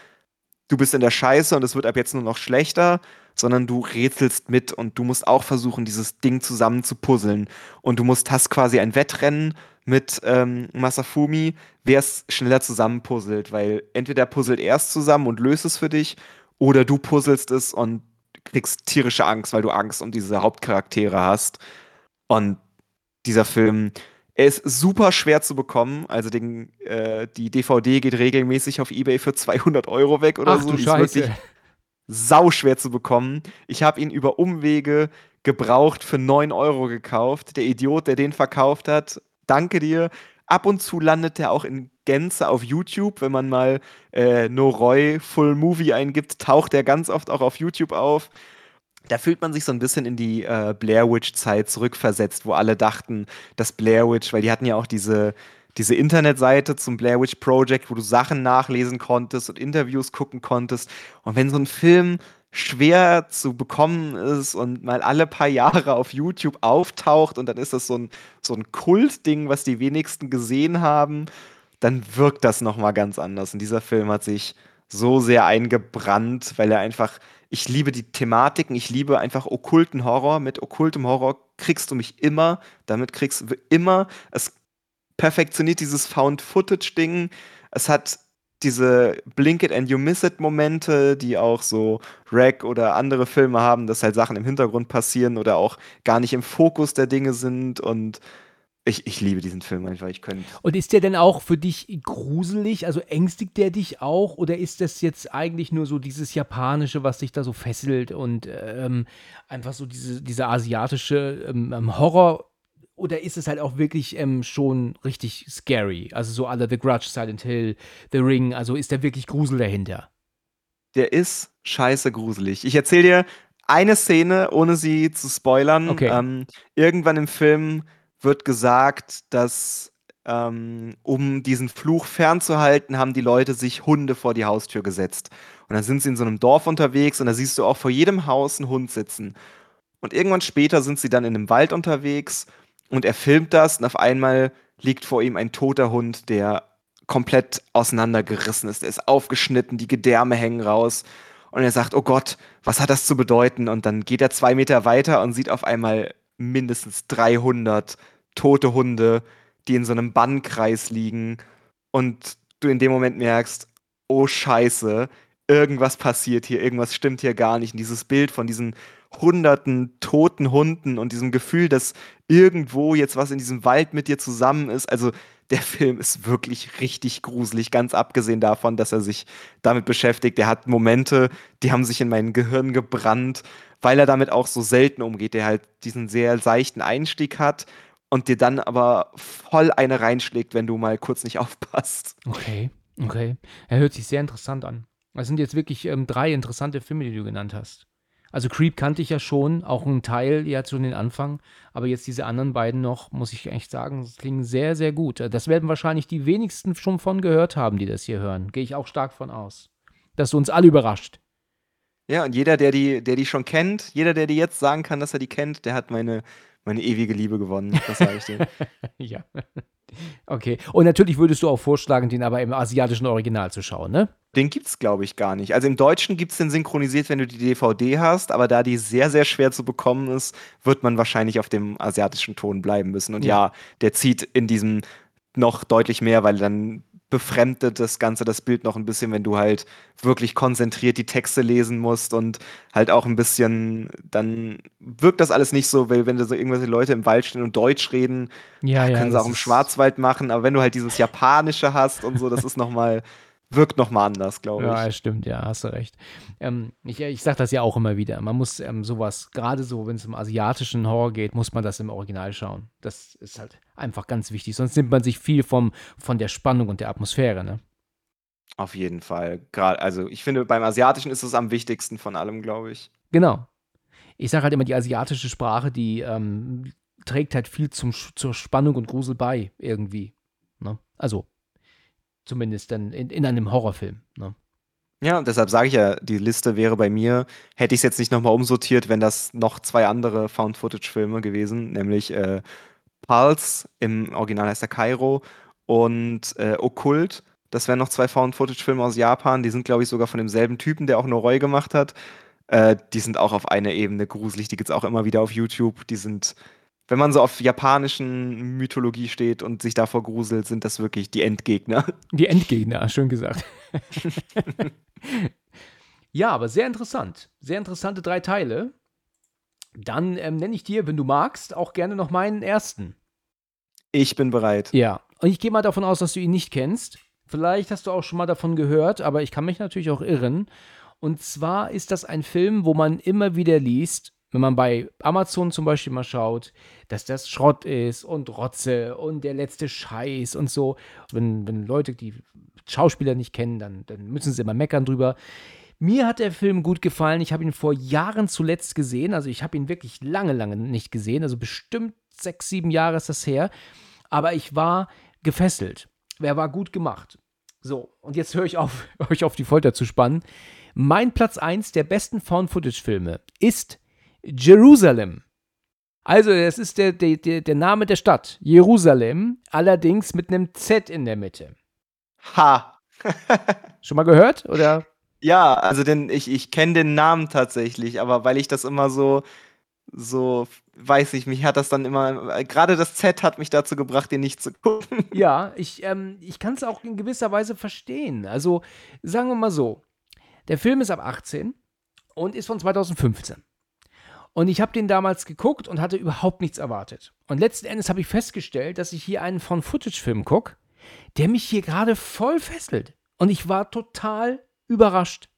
du bist in der Scheiße und es wird ab jetzt nur noch schlechter, sondern du rätselst mit und du musst auch versuchen, dieses Ding zusammen zu puzzeln. Und du musst, hast quasi ein Wettrennen mit ähm, Masafumi, wer es schneller zusammenpuzzelt, weil entweder puzzelt er es zusammen und löst es für dich, oder du puzzelst es und kriegst tierische Angst, weil du Angst um diese Hauptcharaktere hast. Und dieser Film, er ist super schwer zu bekommen. Also den, äh, die DVD geht regelmäßig auf Ebay für 200 Euro weg oder
Ach,
so.
Du
die
Scheiße.
ist wirklich sau schwer zu bekommen. Ich habe ihn über Umwege gebraucht für 9 Euro gekauft. Der Idiot, der den verkauft hat, danke dir. Ab und zu landet er auch in Gänze auf YouTube. Wenn man mal äh, Noroi Full Movie eingibt, taucht er ganz oft auch auf YouTube auf da fühlt man sich so ein bisschen in die äh, Blair Witch-Zeit zurückversetzt, wo alle dachten, dass Blair Witch, weil die hatten ja auch diese, diese Internetseite zum Blair Witch Project, wo du Sachen nachlesen konntest und Interviews gucken konntest. Und wenn so ein Film schwer zu bekommen ist und mal alle paar Jahre auf YouTube auftaucht und dann ist das so ein, so ein Kultding, was die wenigsten gesehen haben, dann wirkt das nochmal ganz anders. Und dieser Film hat sich so sehr eingebrannt, weil er einfach ich liebe die Thematiken, ich liebe einfach okkulten Horror. Mit okkultem Horror kriegst du mich immer, damit kriegst du immer. Es perfektioniert dieses Found-Footage-Ding. Es hat diese Blink It and You Miss It Momente, die auch so Rack oder andere Filme haben, dass halt Sachen im Hintergrund passieren oder auch gar nicht im Fokus der Dinge sind und ich, ich liebe diesen Film einfach. Ich könnte.
Und ist der denn auch für dich gruselig? Also ängstigt der dich auch? Oder ist das jetzt eigentlich nur so dieses Japanische, was dich da so fesselt und ähm, einfach so diese, dieser asiatische ähm, ähm, Horror? Oder ist es halt auch wirklich ähm, schon richtig scary? Also so alle The Grudge, Silent Hill, The Ring. Also ist da wirklich Grusel dahinter?
der ist scheiße gruselig. Ich erzähle dir eine Szene, ohne sie zu spoilern.
Okay.
Ähm, irgendwann im Film wird gesagt, dass ähm, um diesen Fluch fernzuhalten, haben die Leute sich Hunde vor die Haustür gesetzt. Und dann sind sie in so einem Dorf unterwegs und da siehst du auch vor jedem Haus einen Hund sitzen. Und irgendwann später sind sie dann in einem Wald unterwegs und er filmt das und auf einmal liegt vor ihm ein toter Hund, der komplett auseinandergerissen ist. Der ist aufgeschnitten, die Gedärme hängen raus. Und er sagt, oh Gott, was hat das zu bedeuten? Und dann geht er zwei Meter weiter und sieht auf einmal mindestens 300 tote Hunde, die in so einem Bannkreis liegen. Und du in dem Moment merkst, oh Scheiße, irgendwas passiert hier, irgendwas stimmt hier gar nicht. Und dieses Bild von diesen hunderten toten Hunden und diesem Gefühl, dass irgendwo jetzt was in diesem Wald mit dir zusammen ist. Also der Film ist wirklich richtig gruselig, ganz abgesehen davon, dass er sich damit beschäftigt. Er hat Momente, die haben sich in mein Gehirn gebrannt, weil er damit auch so selten umgeht, der halt diesen sehr seichten Einstieg hat und dir dann aber voll eine reinschlägt, wenn du mal kurz nicht aufpasst.
Okay, okay. Er hört sich sehr interessant an. Das sind jetzt wirklich ähm, drei interessante Filme, die du genannt hast. Also Creep kannte ich ja schon, auch ein Teil ja zu den Anfang, aber jetzt diese anderen beiden noch, muss ich echt sagen, klingen sehr, sehr gut. Das werden wahrscheinlich die wenigsten schon von gehört haben, die das hier hören. Gehe ich auch stark von aus. Dass du uns alle überrascht.
Ja, und jeder, der die, der die schon kennt, jeder, der die jetzt sagen kann, dass er die kennt, der hat meine, meine ewige Liebe gewonnen. Das sage ich dir.
ja. Okay. Und natürlich würdest du auch vorschlagen, den aber im asiatischen Original zu schauen, ne?
Den gibt's, glaube ich, gar nicht. Also im Deutschen gibt's den synchronisiert, wenn du die DVD hast, aber da die sehr, sehr schwer zu bekommen ist, wird man wahrscheinlich auf dem asiatischen Ton bleiben müssen. Und ja, ja der zieht in diesem noch deutlich mehr, weil dann befremdet das Ganze das Bild noch ein bisschen, wenn du halt wirklich konzentriert die Texte lesen musst und halt auch ein bisschen, dann wirkt das alles nicht so, weil wenn da so irgendwelche Leute im Wald stehen und Deutsch reden,
ja,
können sie auch im Schwarzwald machen, aber wenn du halt dieses Japanische hast und so, das ist nochmal wirkt nochmal anders, glaube ich.
Ja, stimmt, ja, hast du recht. Ähm, ich ich sage das ja auch immer wieder. Man muss ähm, sowas, gerade so, wenn es um asiatischen Horror geht, muss man das im Original schauen. Das ist halt einfach ganz wichtig. Sonst nimmt man sich viel vom, von der Spannung und der Atmosphäre, ne?
Auf jeden Fall. Gerade, also ich finde, beim Asiatischen ist es am wichtigsten von allem, glaube ich.
Genau. Ich sage halt immer, die asiatische Sprache, die ähm, trägt halt viel zum, zur Spannung und Grusel bei, irgendwie. Ne? Also Zumindest dann in, in einem Horrorfilm. Ne?
Ja, deshalb sage ich ja, die Liste wäre bei mir, hätte ich es jetzt nicht nochmal umsortiert, wenn das noch zwei andere Found-Footage-Filme gewesen, nämlich äh, Pulse, im Original heißt der Kairo, und äh, Okkult. Das wären noch zwei Found-Footage-Filme aus Japan. Die sind, glaube ich, sogar von demselben Typen, der auch Noroi gemacht hat. Äh, die sind auch auf einer Ebene gruselig. Die gibt es auch immer wieder auf YouTube. Die sind wenn man so auf japanischen Mythologie steht und sich davor gruselt, sind das wirklich die Endgegner.
Die Endgegner, schön gesagt. ja, aber sehr interessant. Sehr interessante drei Teile. Dann ähm, nenne ich dir, wenn du magst, auch gerne noch meinen ersten.
Ich bin bereit.
Ja, und ich gehe mal davon aus, dass du ihn nicht kennst. Vielleicht hast du auch schon mal davon gehört, aber ich kann mich natürlich auch irren. Und zwar ist das ein Film, wo man immer wieder liest, wenn man bei Amazon zum Beispiel mal schaut, dass das Schrott ist und Rotze und der letzte Scheiß und so. Wenn, wenn Leute die Schauspieler nicht kennen, dann, dann müssen sie immer meckern drüber. Mir hat der Film gut gefallen. Ich habe ihn vor Jahren zuletzt gesehen. Also ich habe ihn wirklich lange, lange nicht gesehen. Also bestimmt sechs, sieben Jahre ist das her. Aber ich war gefesselt. Er war gut gemacht. So, und jetzt höre ich auf, euch auf die Folter zu spannen. Mein Platz 1 der besten Found-Footage-Filme ist Jerusalem. Also, das ist der, der, der Name der Stadt. Jerusalem, allerdings mit einem Z in der Mitte.
Ha!
Schon mal gehört? Oder?
Ja, also den, ich, ich kenne den Namen tatsächlich, aber weil ich das immer so, so, weiß ich, mich hat das dann immer, gerade das Z hat mich dazu gebracht, den nicht zu gucken.
Ja, ich, ähm, ich kann es auch in gewisser Weise verstehen. Also, sagen wir mal so, der Film ist ab 18 und ist von 2015. Und ich habe den damals geguckt und hatte überhaupt nichts erwartet. Und letzten Endes habe ich festgestellt, dass ich hier einen von Footage-Film gucke, der mich hier gerade voll fesselt. Und ich war total überrascht.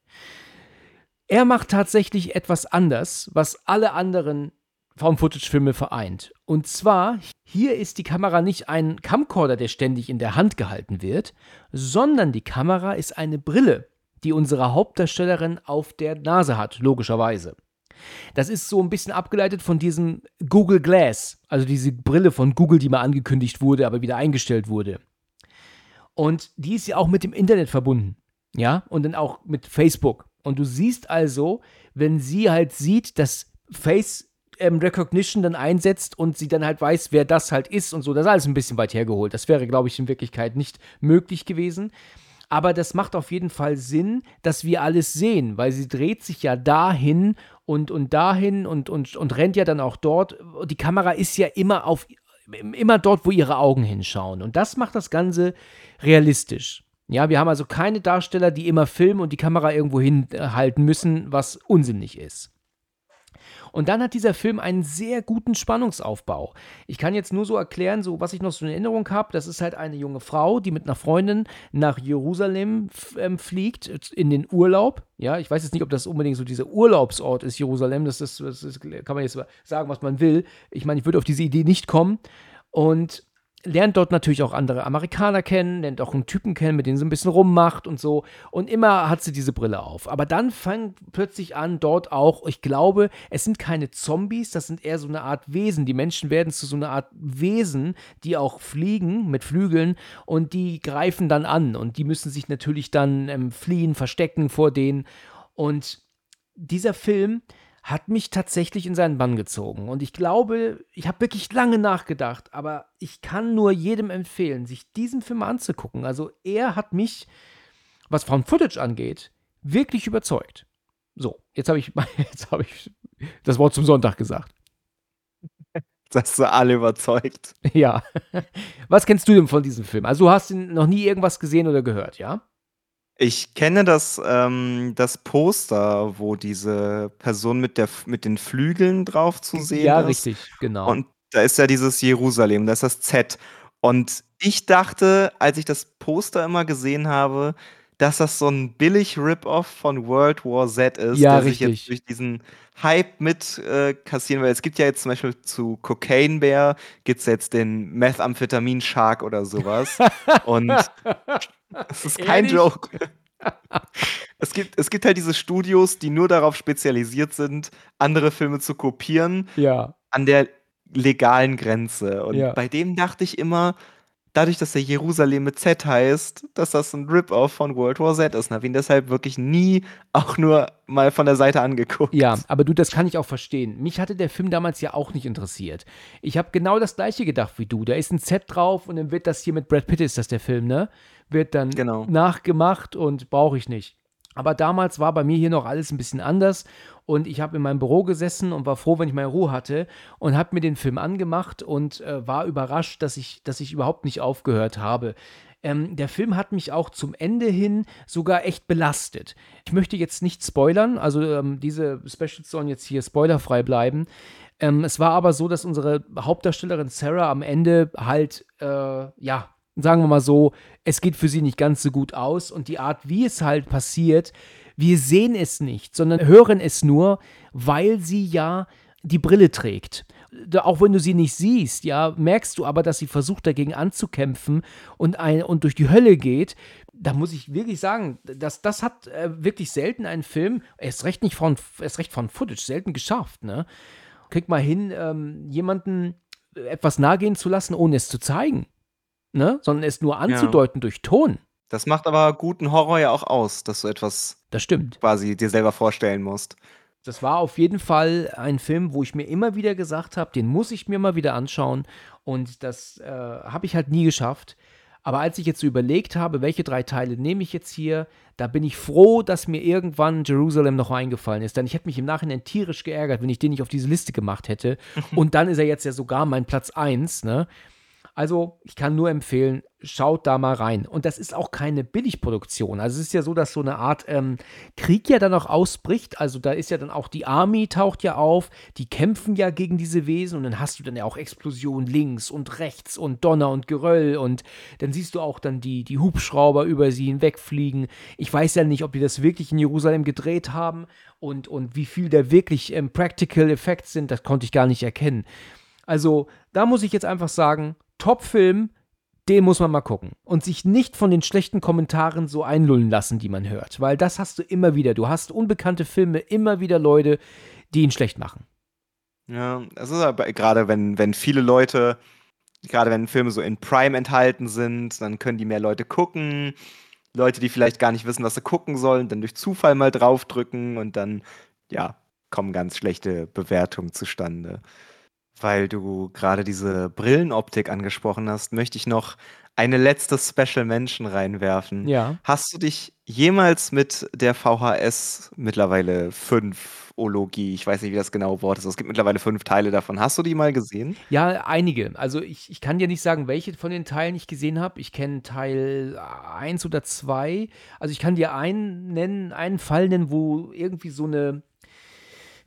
Er macht tatsächlich etwas anders, was alle anderen Found-Footage-Filme vereint. Und zwar, hier ist die Kamera nicht ein Camcorder, der ständig in der Hand gehalten wird, sondern die Kamera ist eine Brille, die unsere Hauptdarstellerin auf der Nase hat, logischerweise. Das ist so ein bisschen abgeleitet von diesem Google Glass, also diese Brille von Google, die mal angekündigt wurde, aber wieder eingestellt wurde. Und die ist ja auch mit dem Internet verbunden. Ja, und dann auch mit Facebook. Und du siehst also, wenn sie halt sieht, dass Face ähm, Recognition dann einsetzt und sie dann halt weiß, wer das halt ist und so, das ist alles ein bisschen weit hergeholt. Das wäre, glaube ich, in Wirklichkeit nicht möglich gewesen. Aber das macht auf jeden Fall Sinn, dass wir alles sehen, weil sie dreht sich ja dahin und, und dahin und, und, und rennt ja dann auch dort. Die Kamera ist ja immer auf immer dort, wo ihre Augen hinschauen. Und das macht das Ganze realistisch. Ja, wir haben also keine Darsteller, die immer filmen und die Kamera irgendwo hinhalten müssen, was unsinnig ist. Und dann hat dieser Film einen sehr guten Spannungsaufbau. Ich kann jetzt nur so erklären, so was ich noch so in Erinnerung habe, das ist halt eine junge Frau, die mit einer Freundin nach Jerusalem ähm, fliegt, in den Urlaub. Ja, ich weiß jetzt nicht, ob das unbedingt so dieser Urlaubsort ist, Jerusalem. Das, ist, das ist, kann man jetzt sagen, was man will. Ich meine, ich würde auf diese Idee nicht kommen. Und lernt dort natürlich auch andere Amerikaner kennen, lernt auch einen Typen kennen, mit dem sie ein bisschen rummacht und so. Und immer hat sie diese Brille auf. Aber dann fängt plötzlich an, dort auch, ich glaube, es sind keine Zombies, das sind eher so eine Art Wesen. Die Menschen werden zu so einer Art Wesen, die auch fliegen mit Flügeln und die greifen dann an. Und die müssen sich natürlich dann ähm, fliehen, verstecken vor denen. Und dieser Film hat mich tatsächlich in seinen Bann gezogen. Und ich glaube, ich habe wirklich lange nachgedacht, aber ich kann nur jedem empfehlen, sich diesen Film anzugucken. Also er hat mich, was Found Footage angeht, wirklich überzeugt. So, jetzt habe ich, jetzt hab ich das Wort zum Sonntag gesagt.
Das hast du alle überzeugt.
Ja. Was kennst du denn von diesem Film? Also du hast noch nie irgendwas gesehen oder gehört, ja?
Ich kenne das, ähm, das Poster, wo diese Person mit, der, mit den Flügeln drauf zu sehen
Ja,
ist.
richtig, genau.
Und da ist ja dieses Jerusalem, da ist das Z. Und ich dachte, als ich das Poster immer gesehen habe, dass das so ein billig Rip-Off von World War Z ist,
Ja,
der sich jetzt durch diesen Hype mit äh, kassieren will. Es gibt ja jetzt zum Beispiel zu Cocaine Bear gibt es jetzt den Methamphetamin Shark oder sowas. Und es ist kein
Ehrlich?
Joke. Es gibt, es gibt halt diese Studios, die nur darauf spezialisiert sind, andere Filme zu kopieren
Ja.
an der legalen Grenze. Und
Ja.
bei dem dachte ich immer, dadurch, dass der Jerusalem mit Z heißt, dass das ein Rip-Off von World War Z ist. Und habe ihn deshalb wirklich nie auch nur mal von der Seite angeguckt.
Ja, aber du, das kann ich auch verstehen. Mich hatte der Film damals ja auch nicht interessiert. Ich habe genau das gleiche gedacht wie du. Da ist ein Z drauf und dann wird das hier mit Brad Pitt, ist das der Film, ne? Wird dann
Genau.
nachgemacht und brauche ich nicht. Aber damals war bei mir hier noch alles ein bisschen anders und ich habe in meinem Büro gesessen und war froh, wenn ich meine Ruhe hatte und habe mir den Film angemacht und äh, war überrascht, dass ich, dass ich überhaupt nicht aufgehört habe. Ähm, der Film hat mich auch zum Ende hin sogar echt belastet. Ich möchte jetzt nicht spoilern, also ähm, diese Specials sollen jetzt hier spoilerfrei bleiben. Ähm, es war aber so, dass unsere Hauptdarstellerin Sarah am Ende halt, äh, ja, sagen wir mal so, es geht für sie nicht ganz so gut aus und die Art, wie es halt passiert, wir sehen es nicht, sondern hören es nur, weil sie ja die Brille trägt. Auch wenn du sie nicht siehst, ja, merkst du aber, dass sie versucht dagegen anzukämpfen und, ein, und durch die Hölle geht. Da muss ich wirklich sagen, das, das hat äh, wirklich selten ein Film, erst recht nicht von, erst recht von Footage, selten geschafft, ne? Kriegt mal hin, ähm, jemanden äh, etwas nahe gehen zu lassen, ohne es zu zeigen. Ne? Sondern es nur anzudeuten durch Ton.
Das macht aber guten Horror ja auch aus, dass du etwas
Das stimmt.
quasi dir selber vorstellen musst.
Das war auf jeden Fall ein Film, wo ich mir immer wieder gesagt habe, den muss ich mir mal wieder anschauen. Und das äh, habe ich halt nie geschafft. Aber als ich jetzt so überlegt habe, welche drei Teile nehme ich jetzt hier, da bin ich froh, dass mir irgendwann Jerusalem noch eingefallen ist. Denn ich hätte mich im Nachhinein tierisch geärgert, wenn ich den nicht auf diese Liste gemacht hätte. Und dann ist er jetzt ja sogar mein Platz 1, ne? Also, ich kann nur empfehlen, schaut da mal rein. Und das ist auch keine Billigproduktion. Also, es ist ja so, dass so eine Art ähm, Krieg ja dann auch ausbricht. Also, da ist ja dann auch die Army taucht ja auf. Die kämpfen ja gegen diese Wesen. Und dann hast du dann ja auch Explosionen links und rechts und Donner und Geröll. Und dann siehst du auch dann die, die Hubschrauber über sie hinwegfliegen. Ich weiß ja nicht, ob die das wirklich in Jerusalem gedreht haben und, und wie viel da wirklich ähm, Practical Effects sind. Das konnte ich gar nicht erkennen. Also, da muss ich jetzt einfach sagen, Top-Film, den muss man mal gucken. Und sich nicht von den schlechten Kommentaren so einlullen lassen, die man hört. Weil das hast du immer wieder. Du hast unbekannte Filme, immer wieder Leute, die ihn schlecht machen.
Ja, das ist aber gerade, wenn, wenn viele Leute, gerade wenn Filme so in Prime enthalten sind, dann können die mehr Leute gucken. Leute, die vielleicht gar nicht wissen, was sie gucken sollen, dann durch Zufall mal draufdrücken und dann, ja, kommen ganz schlechte Bewertungen zustande. Weil du gerade diese Brillenoptik angesprochen hast, möchte ich noch eine letzte Special Mention reinwerfen.
Ja.
Hast du dich jemals mit der VHS mittlerweile 5 Ologie, ich weiß nicht, wie das genaue Wort ist, es gibt mittlerweile fünf Teile davon. Hast du die mal gesehen?
Ja, einige. Also ich, ich kann dir nicht sagen, welche von den Teilen ich gesehen habe. Ich kenne Teil 1 oder 2. Also ich kann dir einen nennen, einen Fall nennen, wo irgendwie so eine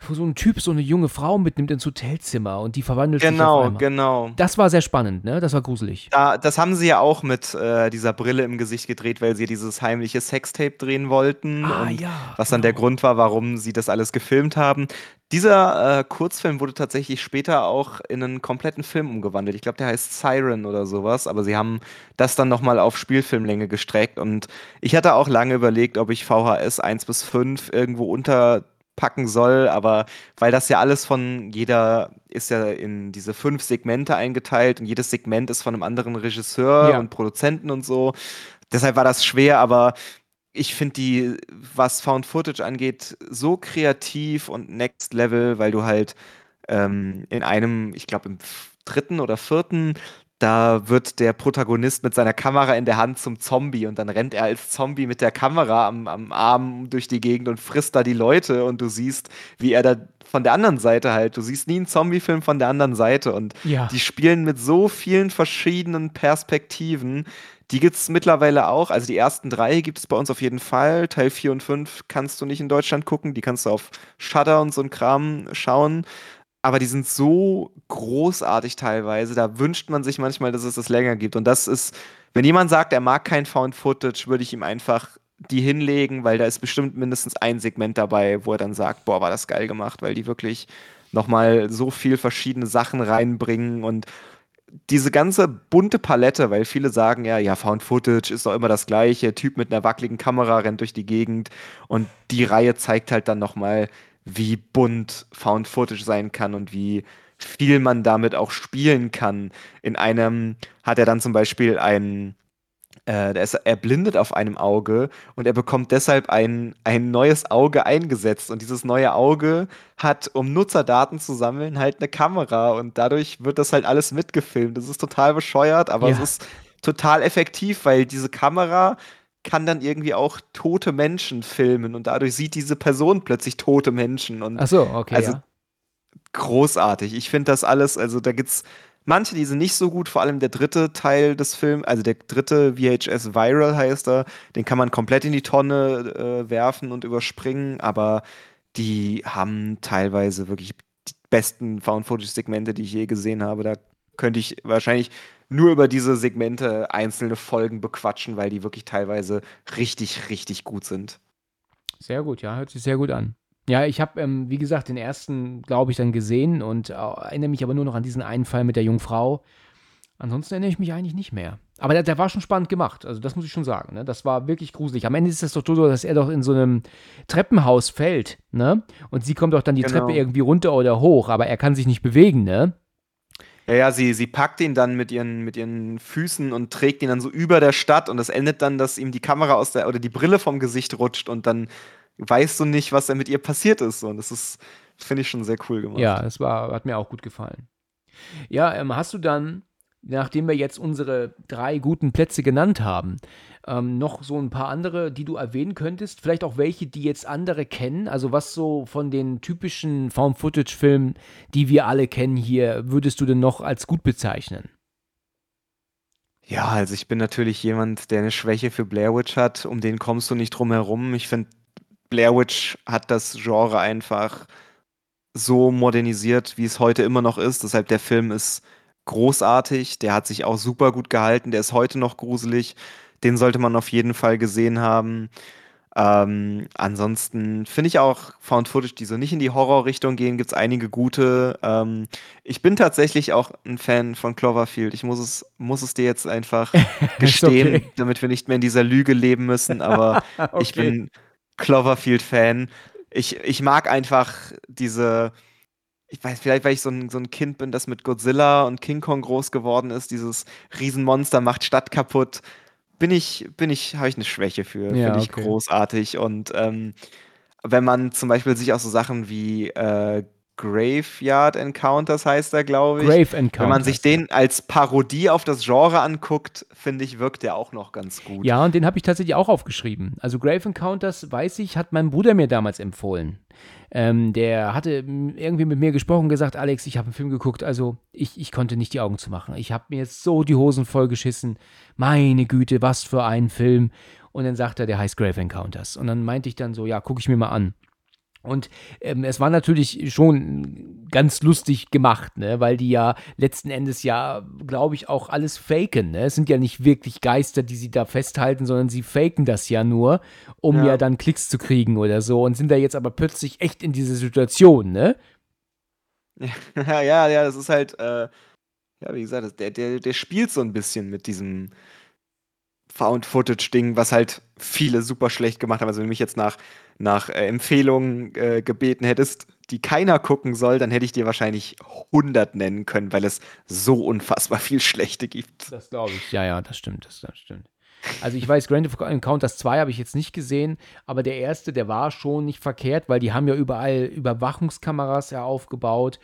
wo so ein Typ so eine junge Frau mitnimmt ins Hotelzimmer und die verwandelt
genau,
sich.
Genau, genau.
Das war sehr spannend, ne? Das war gruselig.
Da, das haben sie ja auch mit äh, dieser Brille im Gesicht gedreht, weil sie dieses heimliche Sextape drehen wollten.
Ah,
und
ja,
was dann der
genau.
Grund war, warum sie das alles gefilmt haben. Dieser äh, Kurzfilm wurde tatsächlich später auch in einen kompletten Film umgewandelt. Ich glaube, der heißt Siren oder sowas, aber sie haben das dann nochmal auf Spielfilmlänge gestreckt. Und ich hatte auch lange überlegt, ob ich VHS 1 bis 5 irgendwo unterpacken soll, aber weil das ja alles von jeder ist ja in diese fünf Segmente eingeteilt und jedes Segment ist von einem anderen Regisseur
Ja.
und Produzenten und so. Deshalb war das schwer, aber ich finde die, was Found Footage angeht, so kreativ und next level, weil du halt ähm, in einem, ich glaube im dritten oder vierten, da wird der Protagonist mit seiner Kamera in der Hand zum Zombie und dann rennt er als Zombie mit der Kamera am, am Arm durch die Gegend und frisst da die Leute und du siehst, wie er da von der anderen Seite halt, du siehst nie einen Zombie-Film von der anderen Seite und
Ja.
die spielen mit so vielen verschiedenen Perspektiven. Die gibt es mittlerweile auch. Also die ersten drei gibt es bei uns auf jeden Fall. Teil 4 und 5 kannst du nicht in Deutschland gucken. Die kannst du auf Shudder und so ein Kram schauen. Aber die sind so großartig teilweise. Da wünscht man sich manchmal, dass es das länger gibt. Und das ist, wenn jemand sagt, er mag kein Found Footage, würde ich ihm einfach die hinlegen, weil da ist bestimmt mindestens ein Segment dabei, wo er dann sagt, boah, war das geil gemacht, weil die wirklich nochmal so viel verschiedene Sachen reinbringen und diese ganze bunte Palette, weil viele sagen ja, ja, Found Footage ist doch immer das gleiche, Typ mit einer wackeligen Kamera rennt durch die Gegend und die Reihe zeigt halt dann nochmal, wie bunt Found Footage sein kann und wie viel man damit auch spielen kann. In einem hat er dann zum Beispiel einen, äh, der ist erblindet auf einem Auge und er bekommt deshalb ein, ein neues Auge eingesetzt. Und dieses neue Auge hat, um Nutzerdaten zu sammeln, halt eine Kamera und dadurch wird das halt alles mitgefilmt. Das ist total bescheuert, aber
Ja.
es ist total effektiv, weil diese Kamera kann dann irgendwie auch tote Menschen filmen und dadurch sieht diese Person plötzlich tote Menschen und
Ach so, okay.
Also,
ja.
großartig. Ich finde das alles, also da gibt's manche, die sind nicht so gut, vor allem der dritte Teil des Films, also der dritte VHS Viral heißt er, den kann man komplett in die Tonne äh, werfen und überspringen, aber die haben teilweise wirklich die besten Found-Footage-Segmente, die ich je gesehen habe. Da könnte ich wahrscheinlich nur über diese Segmente einzelne Folgen bequatschen, weil die wirklich teilweise richtig, richtig gut sind.
Sehr gut, ja, hört sich sehr gut an. Ja, ich habe, ähm, wie gesagt, den ersten, glaube ich, dann gesehen und äh, erinnere mich aber nur noch an diesen einen Fall mit der jungen Frau. Ansonsten erinnere ich mich eigentlich nicht mehr. Aber der, der war schon spannend gemacht, also das muss ich schon sagen. Ne? Das war wirklich gruselig. Am Ende ist es doch so, dass er doch in so einem Treppenhaus fällt, ne? Und sie kommt doch dann die
Genau.
Treppe irgendwie runter oder hoch, aber er kann sich nicht bewegen, ne?
Ja, ja, sie, sie packt ihn dann mit ihren, mit ihren Füßen und trägt ihn dann so über der Stadt und das endet dann, dass ihm die Kamera aus der oder die Brille vom Gesicht rutscht und dann weißt du nicht, was da mit ihr passiert ist. Und das ist, finde ich schon sehr cool gemacht.
Ja, das war, hat mir auch gut gefallen. Ja, ähm, hast du dann, nachdem wir jetzt unsere drei guten Plätze genannt haben, ähm, noch so ein paar andere, die du erwähnen könntest? Vielleicht auch welche, die jetzt andere kennen? Also was so von den typischen Found-Footage-Filmen, die wir alle kennen hier, würdest du denn noch als gut bezeichnen?
Ja, also ich bin natürlich jemand, der eine Schwäche für Blair Witch hat. Um den kommst du nicht drum herum. Ich finde, Blair Witch hat das Genre einfach so modernisiert, wie es heute immer noch ist. Deshalb der Film ist großartig. Der hat sich auch super gut gehalten. Der ist heute noch gruselig. Den sollte man auf jeden Fall gesehen haben. Ähm, ansonsten finde ich auch Found Footage, die so nicht in die Horrorrichtung gehen, gibt es einige gute. Ähm, ich bin tatsächlich auch ein Fan von Cloverfield. Ich muss es, muss es dir jetzt einfach gestehen, okay. damit wir nicht mehr in dieser Lüge leben müssen. Aber okay. ich bin Cloverfield-Fan. Ich, ich mag einfach diese, ich weiß, vielleicht, weil ich so ein, so ein Kind bin, das mit Godzilla und King Kong groß geworden ist, dieses Riesenmonster macht Stadt kaputt bin ich, bin ich, habe ich eine Schwäche für. Ja, Finde ich okay. großartig. Und ähm, wenn man zum Beispiel sich auch so Sachen wie äh, Graveyard Encounters heißt er, glaube ich. Grave Encounters. Wenn man sich den als Parodie auf das Genre anguckt, finde ich, wirkt der auch noch ganz gut.
Ja, und den habe ich tatsächlich auch aufgeschrieben. Also Grave Encounters, weiß ich, hat mein Bruder mir damals empfohlen. Ähm, der hatte irgendwie mit mir gesprochen gesagt, Alex, ich habe einen Film geguckt, also ich, ich konnte nicht die Augen zu machen. Ich habe mir jetzt so die Hosen vollgeschissen. Meine Güte, was für ein Film. Und dann sagt er, der heißt Grave Encounters. Und dann meinte ich dann so, ja, gucke ich mir mal an. Und ähm, es war natürlich schon ganz lustig gemacht, ne? weil die ja letzten Endes ja, glaube ich, auch alles faken. Ne? Es sind ja nicht wirklich Geister, die sie da festhalten, sondern sie faken das ja nur, um ja, ja dann Klicks zu kriegen oder so und sind da jetzt aber plötzlich echt in dieser Situation, ne?
Ja, ja, ja, das ist halt, äh, ja, wie gesagt, der, der, der spielt so ein bisschen mit diesem Found-Footage-Ding, was halt viele super schlecht gemacht haben. Also wenn du mich jetzt nach, nach äh, Empfehlungen äh, gebeten hättest, die keiner gucken soll, dann hätte ich dir wahrscheinlich 100 nennen können, weil es so unfassbar viel Schlechte gibt.
Das glaube ich. Ja, ja, das stimmt, das, das stimmt. Also ich weiß, Grand Encounters 2 habe ich jetzt nicht gesehen, aber der erste, der war schon nicht verkehrt, weil die haben ja überall Überwachungskameras ja aufgebaut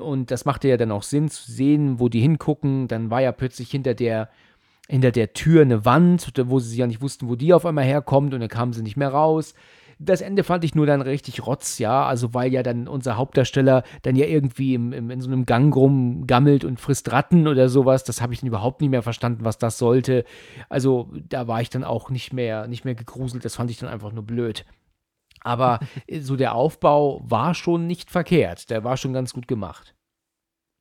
und das machte ja dann auch Sinn zu sehen, wo die hingucken. Dann war ja plötzlich hinter der hinter der Tür eine Wand, wo sie ja nicht wussten, wo die auf einmal herkommt und dann kamen sie nicht mehr raus. Das Ende fand ich nur dann richtig rotz, ja, also weil ja dann unser Hauptdarsteller dann ja irgendwie im, im, in so einem Gang rumgammelt und frisst Ratten oder sowas. Das habe ich dann überhaupt nicht mehr verstanden, was das sollte. Also da war ich dann auch nicht mehr, nicht mehr gegruselt, das fand ich dann einfach nur blöd. Aber so der Aufbau war schon nicht verkehrt, der war schon ganz gut gemacht.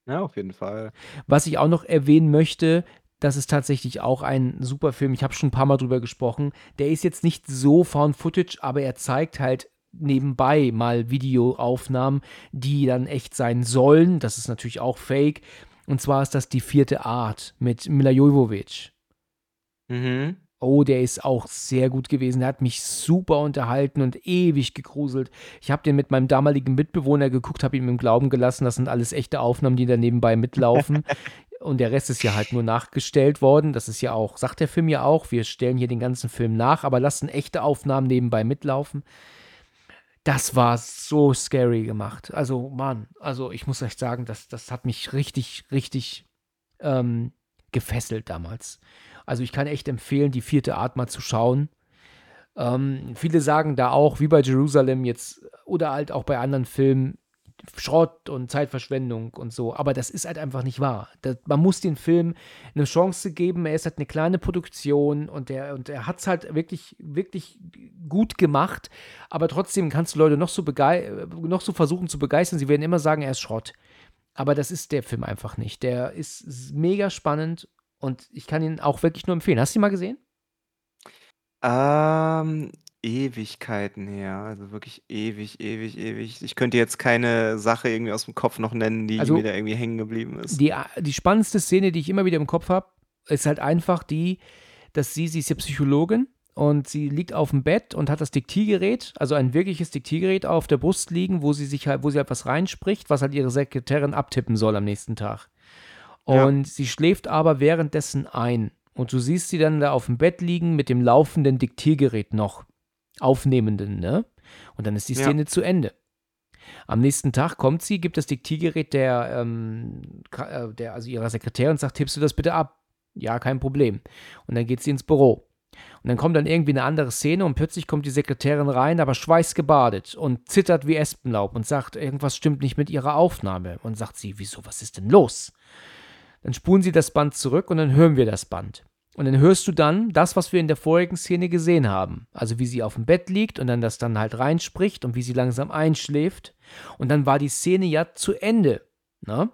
Ja, auf jeden Fall.
Was ich auch noch erwähnen möchte, das ist tatsächlich auch ein super Film. Ich habe schon ein paar Mal drüber gesprochen. Der ist jetzt nicht so Found Footage, aber er zeigt halt nebenbei mal Videoaufnahmen, die dann echt sein sollen. Das ist natürlich auch fake. Und zwar ist das die vierte Art mit Mila Jovovich. Mhm. Oh, der ist auch sehr gut gewesen. Der hat mich super unterhalten und ewig gegruselt. Ich habe den mit meinem damaligen Mitbewohner geguckt, habe ihm im Glauben gelassen, das sind alles echte Aufnahmen, die da nebenbei mitlaufen. und der Rest ist ja halt nur nachgestellt worden. Das ist ja auch, sagt der Film ja auch, wir stellen hier den ganzen Film nach, aber lassen echte Aufnahmen nebenbei mitlaufen. Das war so scary gemacht. Also, Mann, also ich muss echt sagen, das, das hat mich richtig, richtig ähm, gefesselt damals. Also ich kann echt empfehlen, die vierte Art mal zu schauen. Ähm, viele sagen da auch, wie bei Jerusalem jetzt oder halt auch bei anderen Filmen, Schrott und Zeitverschwendung und so. Aber das ist halt einfach nicht wahr. Das, man muss den Film eine Chance geben. Er ist halt eine kleine Produktion und er, und er hat es halt wirklich, wirklich gut gemacht. Aber trotzdem kannst du Leute noch so, noch so versuchen zu begeistern. Sie werden immer sagen, er ist Schrott. Aber das ist der Film einfach nicht. Der ist mega spannend und ich kann ihn auch wirklich nur empfehlen. Hast du ihn mal gesehen?
Ähm, Ewigkeiten her, also wirklich ewig, ewig, ewig. Ich könnte jetzt keine Sache irgendwie aus dem Kopf noch nennen, die Also mir da irgendwie hängen geblieben ist.
die, die spannendste Szene, die ich immer wieder im Kopf habe, ist halt einfach die, dass sie, sie ist ja Psychologin und sie liegt auf dem Bett und hat das Diktiergerät, also ein wirkliches Diktiergerät auf der Brust liegen, wo sie sich halt, wo sie halt was reinspricht, was halt ihre Sekretärin abtippen soll am nächsten Tag. Ja. Und sie schläft aber währenddessen ein. Und du siehst sie dann da auf dem Bett liegen mit dem laufenden Diktiergerät noch. Aufnehmenden, ne? Und dann ist die Szene ja. zu Ende. Am nächsten Tag kommt sie, gibt das Diktiergerät der, ähm, äh, der, also ihrer Sekretärin und sagt, tippst du das bitte ab? Ja, kein Problem. Und dann geht sie ins Büro. Und dann kommt dann irgendwie eine andere Szene und plötzlich kommt die Sekretärin rein, aber schweißgebadet und zittert wie Espenlaub und sagt, irgendwas stimmt nicht mit ihrer Aufnahme. Und sagt sie, wieso, was ist denn los? Dann spulen sie das Band zurück und dann hören wir das Band. Und dann hörst du dann das, was wir in der vorigen Szene gesehen haben. Also wie sie auf dem Bett liegt und dann das dann halt reinspricht und wie sie langsam einschläft. Und dann war die Szene ja zu Ende. Ne?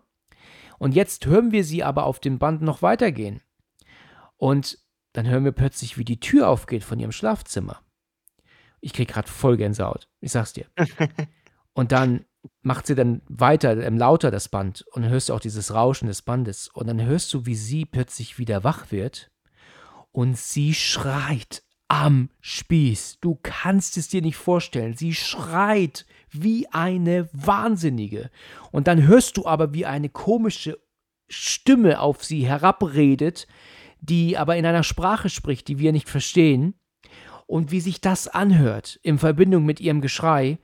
Und jetzt hören wir sie aber auf dem Band noch weitergehen. Und dann hören wir plötzlich, wie die Tür aufgeht von ihrem Schlafzimmer. Ich krieg gerade voll Gänsehaut. Ich sag's dir. und dann macht sie dann weiter, ähm, lauter das Band. Und dann hörst du auch dieses Rauschen des Bandes. Und dann hörst du, wie sie plötzlich wieder wach wird. Und sie schreit am Spieß. Du kannst es dir nicht vorstellen. Sie schreit wie eine Wahnsinnige. Und dann hörst du aber, wie eine komische Stimme auf sie herabredet, die aber in einer Sprache spricht, die wir nicht verstehen. Und wie sich das anhört in Verbindung mit ihrem Geschrei,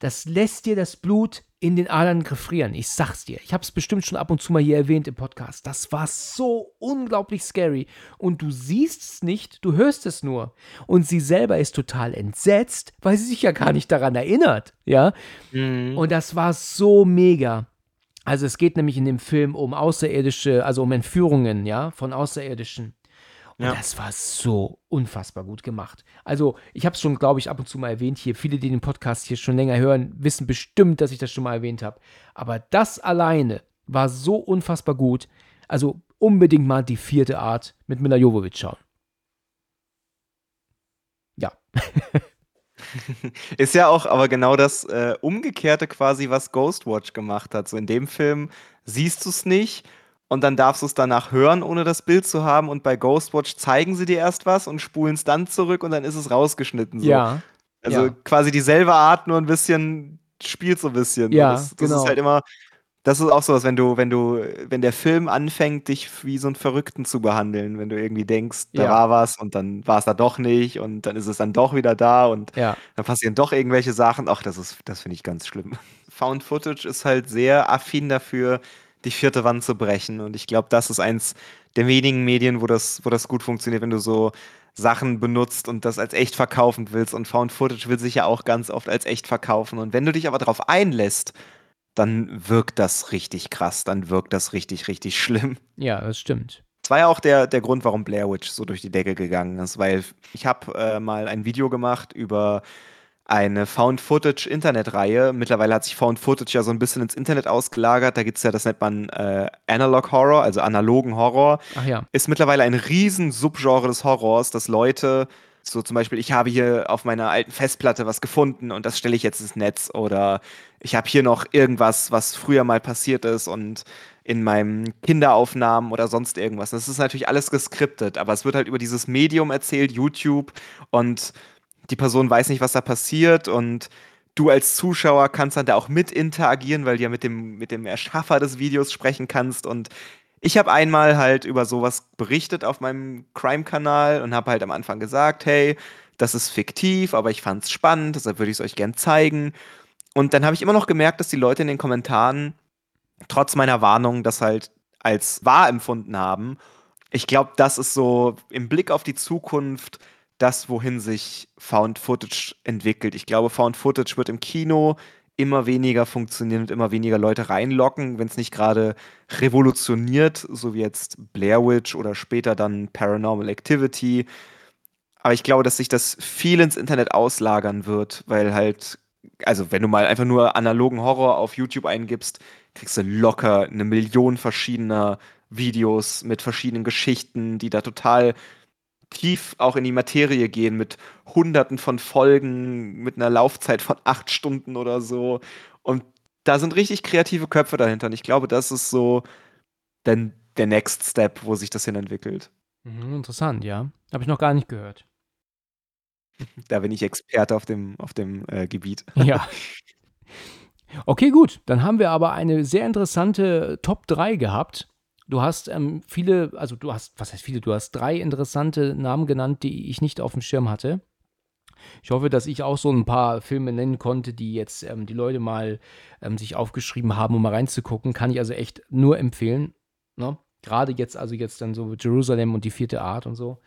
das lässt dir das Blut in den Adern gefrieren. Ich sag's dir. Ich hab's bestimmt schon ab und zu mal hier erwähnt im Podcast. Das war so unglaublich scary. Und du siehst es nicht, du hörst es nur. Und sie selber ist total entsetzt, weil sie sich ja gar nicht daran erinnert. Ja. Mhm. Und das war so mega. Also es geht nämlich in dem Film um außerirdische, also um Entführungen, ja, von Außerirdischen. Ja. das war so unfassbar gut gemacht. Also, ich habe es schon, glaube ich, ab und zu mal erwähnt hier. Viele, die den Podcast hier schon länger hören, wissen bestimmt, dass ich das schon mal erwähnt habe. Aber das alleine war so unfassbar gut. Also unbedingt mal die vierte Art mit Mila Jovovich schauen. Ja.
Ist ja auch aber genau das äh, Umgekehrte quasi, was Ghostwatch gemacht hat. So in dem Film siehst du es nicht und dann darfst du es danach hören, ohne das Bild zu haben. Und bei Ghostwatch zeigen sie dir erst was und spulen es dann zurück und dann ist es rausgeschnitten. So.
Ja.
Also
ja.
quasi dieselbe Art, nur ein bisschen spielt so ein bisschen.
Ja,
das, das
genau.
ist halt immer, das ist auch so was, wenn du, wenn du, wenn der Film anfängt, dich wie so einen Verrückten zu behandeln, wenn du irgendwie denkst, da
Ja.
war was und dann war es da doch nicht und dann ist es dann doch wieder da und
Ja.
dann passieren doch irgendwelche Sachen. Ach, das ist, das finde ich ganz schlimm. Found Footage ist halt sehr affin dafür, die vierte Wand zu brechen. Und ich glaube, das ist eins der wenigen Medien, wo das, wo das gut funktioniert, wenn du so Sachen benutzt und das als echt verkaufen willst. Und Found Footage will sich ja auch ganz oft als echt verkaufen. Und wenn du dich aber darauf einlässt, dann wirkt das richtig krass, dann wirkt das richtig, richtig schlimm.
Ja, das stimmt.
Das war ja auch der, der Grund, warum Blair Witch so durch die Decke gegangen ist, weil ich habe äh, mal ein Video gemacht über eine Found-Footage-Internetreihe. Mittlerweile hat sich Found-Footage ja so ein bisschen ins Internet ausgelagert. Da gibt es ja, das nennt man äh, Analog Horror, also analogen Horror.
Ach ja.
Ist mittlerweile ein riesen Subgenre des Horrors, dass Leute, so zum Beispiel, ich habe hier auf meiner alten Festplatte was gefunden und das stelle ich jetzt ins Netz. Oder ich habe hier noch irgendwas, was früher mal passiert ist und in meinen Kinderaufnahmen oder sonst irgendwas. Das ist natürlich alles geskriptet, aber es wird halt über dieses Medium erzählt, YouTube, und die Person weiß nicht, was da passiert und du als Zuschauer kannst dann da auch mit interagieren, weil du ja mit dem, mit dem Erschaffer des Videos sprechen kannst und ich habe einmal halt über sowas berichtet auf meinem Crime-Kanal und habe halt am Anfang gesagt, hey, das ist fiktiv, aber ich fand es spannend, deshalb würde ich es euch gern zeigen. Und dann habe ich immer noch gemerkt, dass die Leute in den Kommentaren trotz meiner Warnung das halt als wahr empfunden haben. Ich glaube, das ist so im Blick auf die Zukunft das, wohin sich Found Footage entwickelt. Ich glaube, Found Footage wird im Kino immer weniger funktionieren und immer weniger Leute reinlocken, wenn es nicht gerade revolutioniert, so wie jetzt Blair Witch oder später dann Paranormal Activity. Aber ich glaube, dass sich das viel ins Internet auslagern wird, weil halt, also wenn du mal einfach nur analogen Horror auf YouTube eingibst, kriegst du locker eine Million verschiedener Videos mit verschiedenen Geschichten, die da total tief auch in die Materie gehen mit hunderten von Folgen, mit einer Laufzeit von acht Stunden oder so. Und da sind richtig kreative Köpfe dahinter. Und ich glaube, das ist so dann der Next Step, wo sich das hin entwickelt.
Mhm, interessant, ja. Habe ich noch gar nicht gehört.
Da bin ich Experte auf dem, auf dem äh, Gebiet.
Ja. Okay, gut. Dann haben wir aber eine sehr interessante Top 3 gehabt. Du hast ähm, viele, also du hast, was heißt viele, du hast drei interessante Namen genannt, die ich nicht auf dem Schirm hatte. Ich hoffe, dass ich auch so ein paar Filme nennen konnte, die jetzt ähm, die Leute mal ähm, sich aufgeschrieben haben, um mal reinzugucken. Kann ich also echt nur empfehlen. Ne? Gerade jetzt, also jetzt dann so Jerusalem und die vierte Art und so.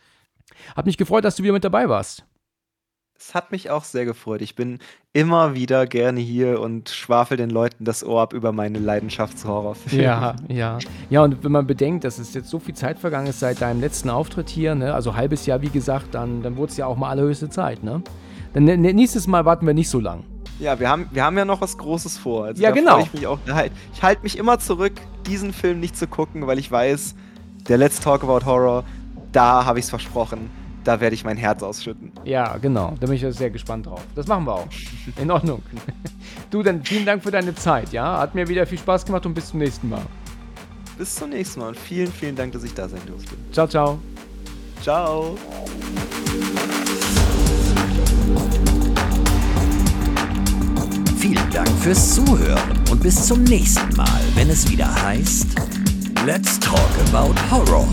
Hab mich gefreut, dass du wieder mit dabei warst.
Es hat mich auch sehr gefreut. Ich bin immer wieder gerne hier und schwafel den Leuten das Ohr ab über meine Leidenschaftshorrorfilme.
Ja, ja. Ja, und wenn man bedenkt, dass es jetzt so viel Zeit vergangen ist seit deinem letzten Auftritt hier, ne? also halbes Jahr, wie gesagt, dann, dann wurde es ja auch mal allerhöchste Zeit, ne? Dann ne, nächstes Mal warten wir nicht so lang.
Ja, wir haben, wir haben ja noch was Großes vor. Also
Ja, genau.
Ich, mich auch, halt, ich halte mich immer zurück, diesen Film nicht zu gucken, weil ich weiß, der Let's Talk About Horror, da habe ich es versprochen. Da werde ich mein Herz ausschütten.
Ja, genau. Da bin ich sehr gespannt drauf. Das machen wir auch. In Ordnung. Du, dann vielen Dank für deine Zeit, ja? Hat mir wieder viel Spaß gemacht und bis zum nächsten Mal.
Bis zum nächsten Mal und vielen, vielen Dank, dass ich da sein durfte.
Ciao, ciao.
Ciao.
Vielen Dank fürs Zuhören und bis zum nächsten Mal, wenn es wieder heißt Let's Talk About Horror.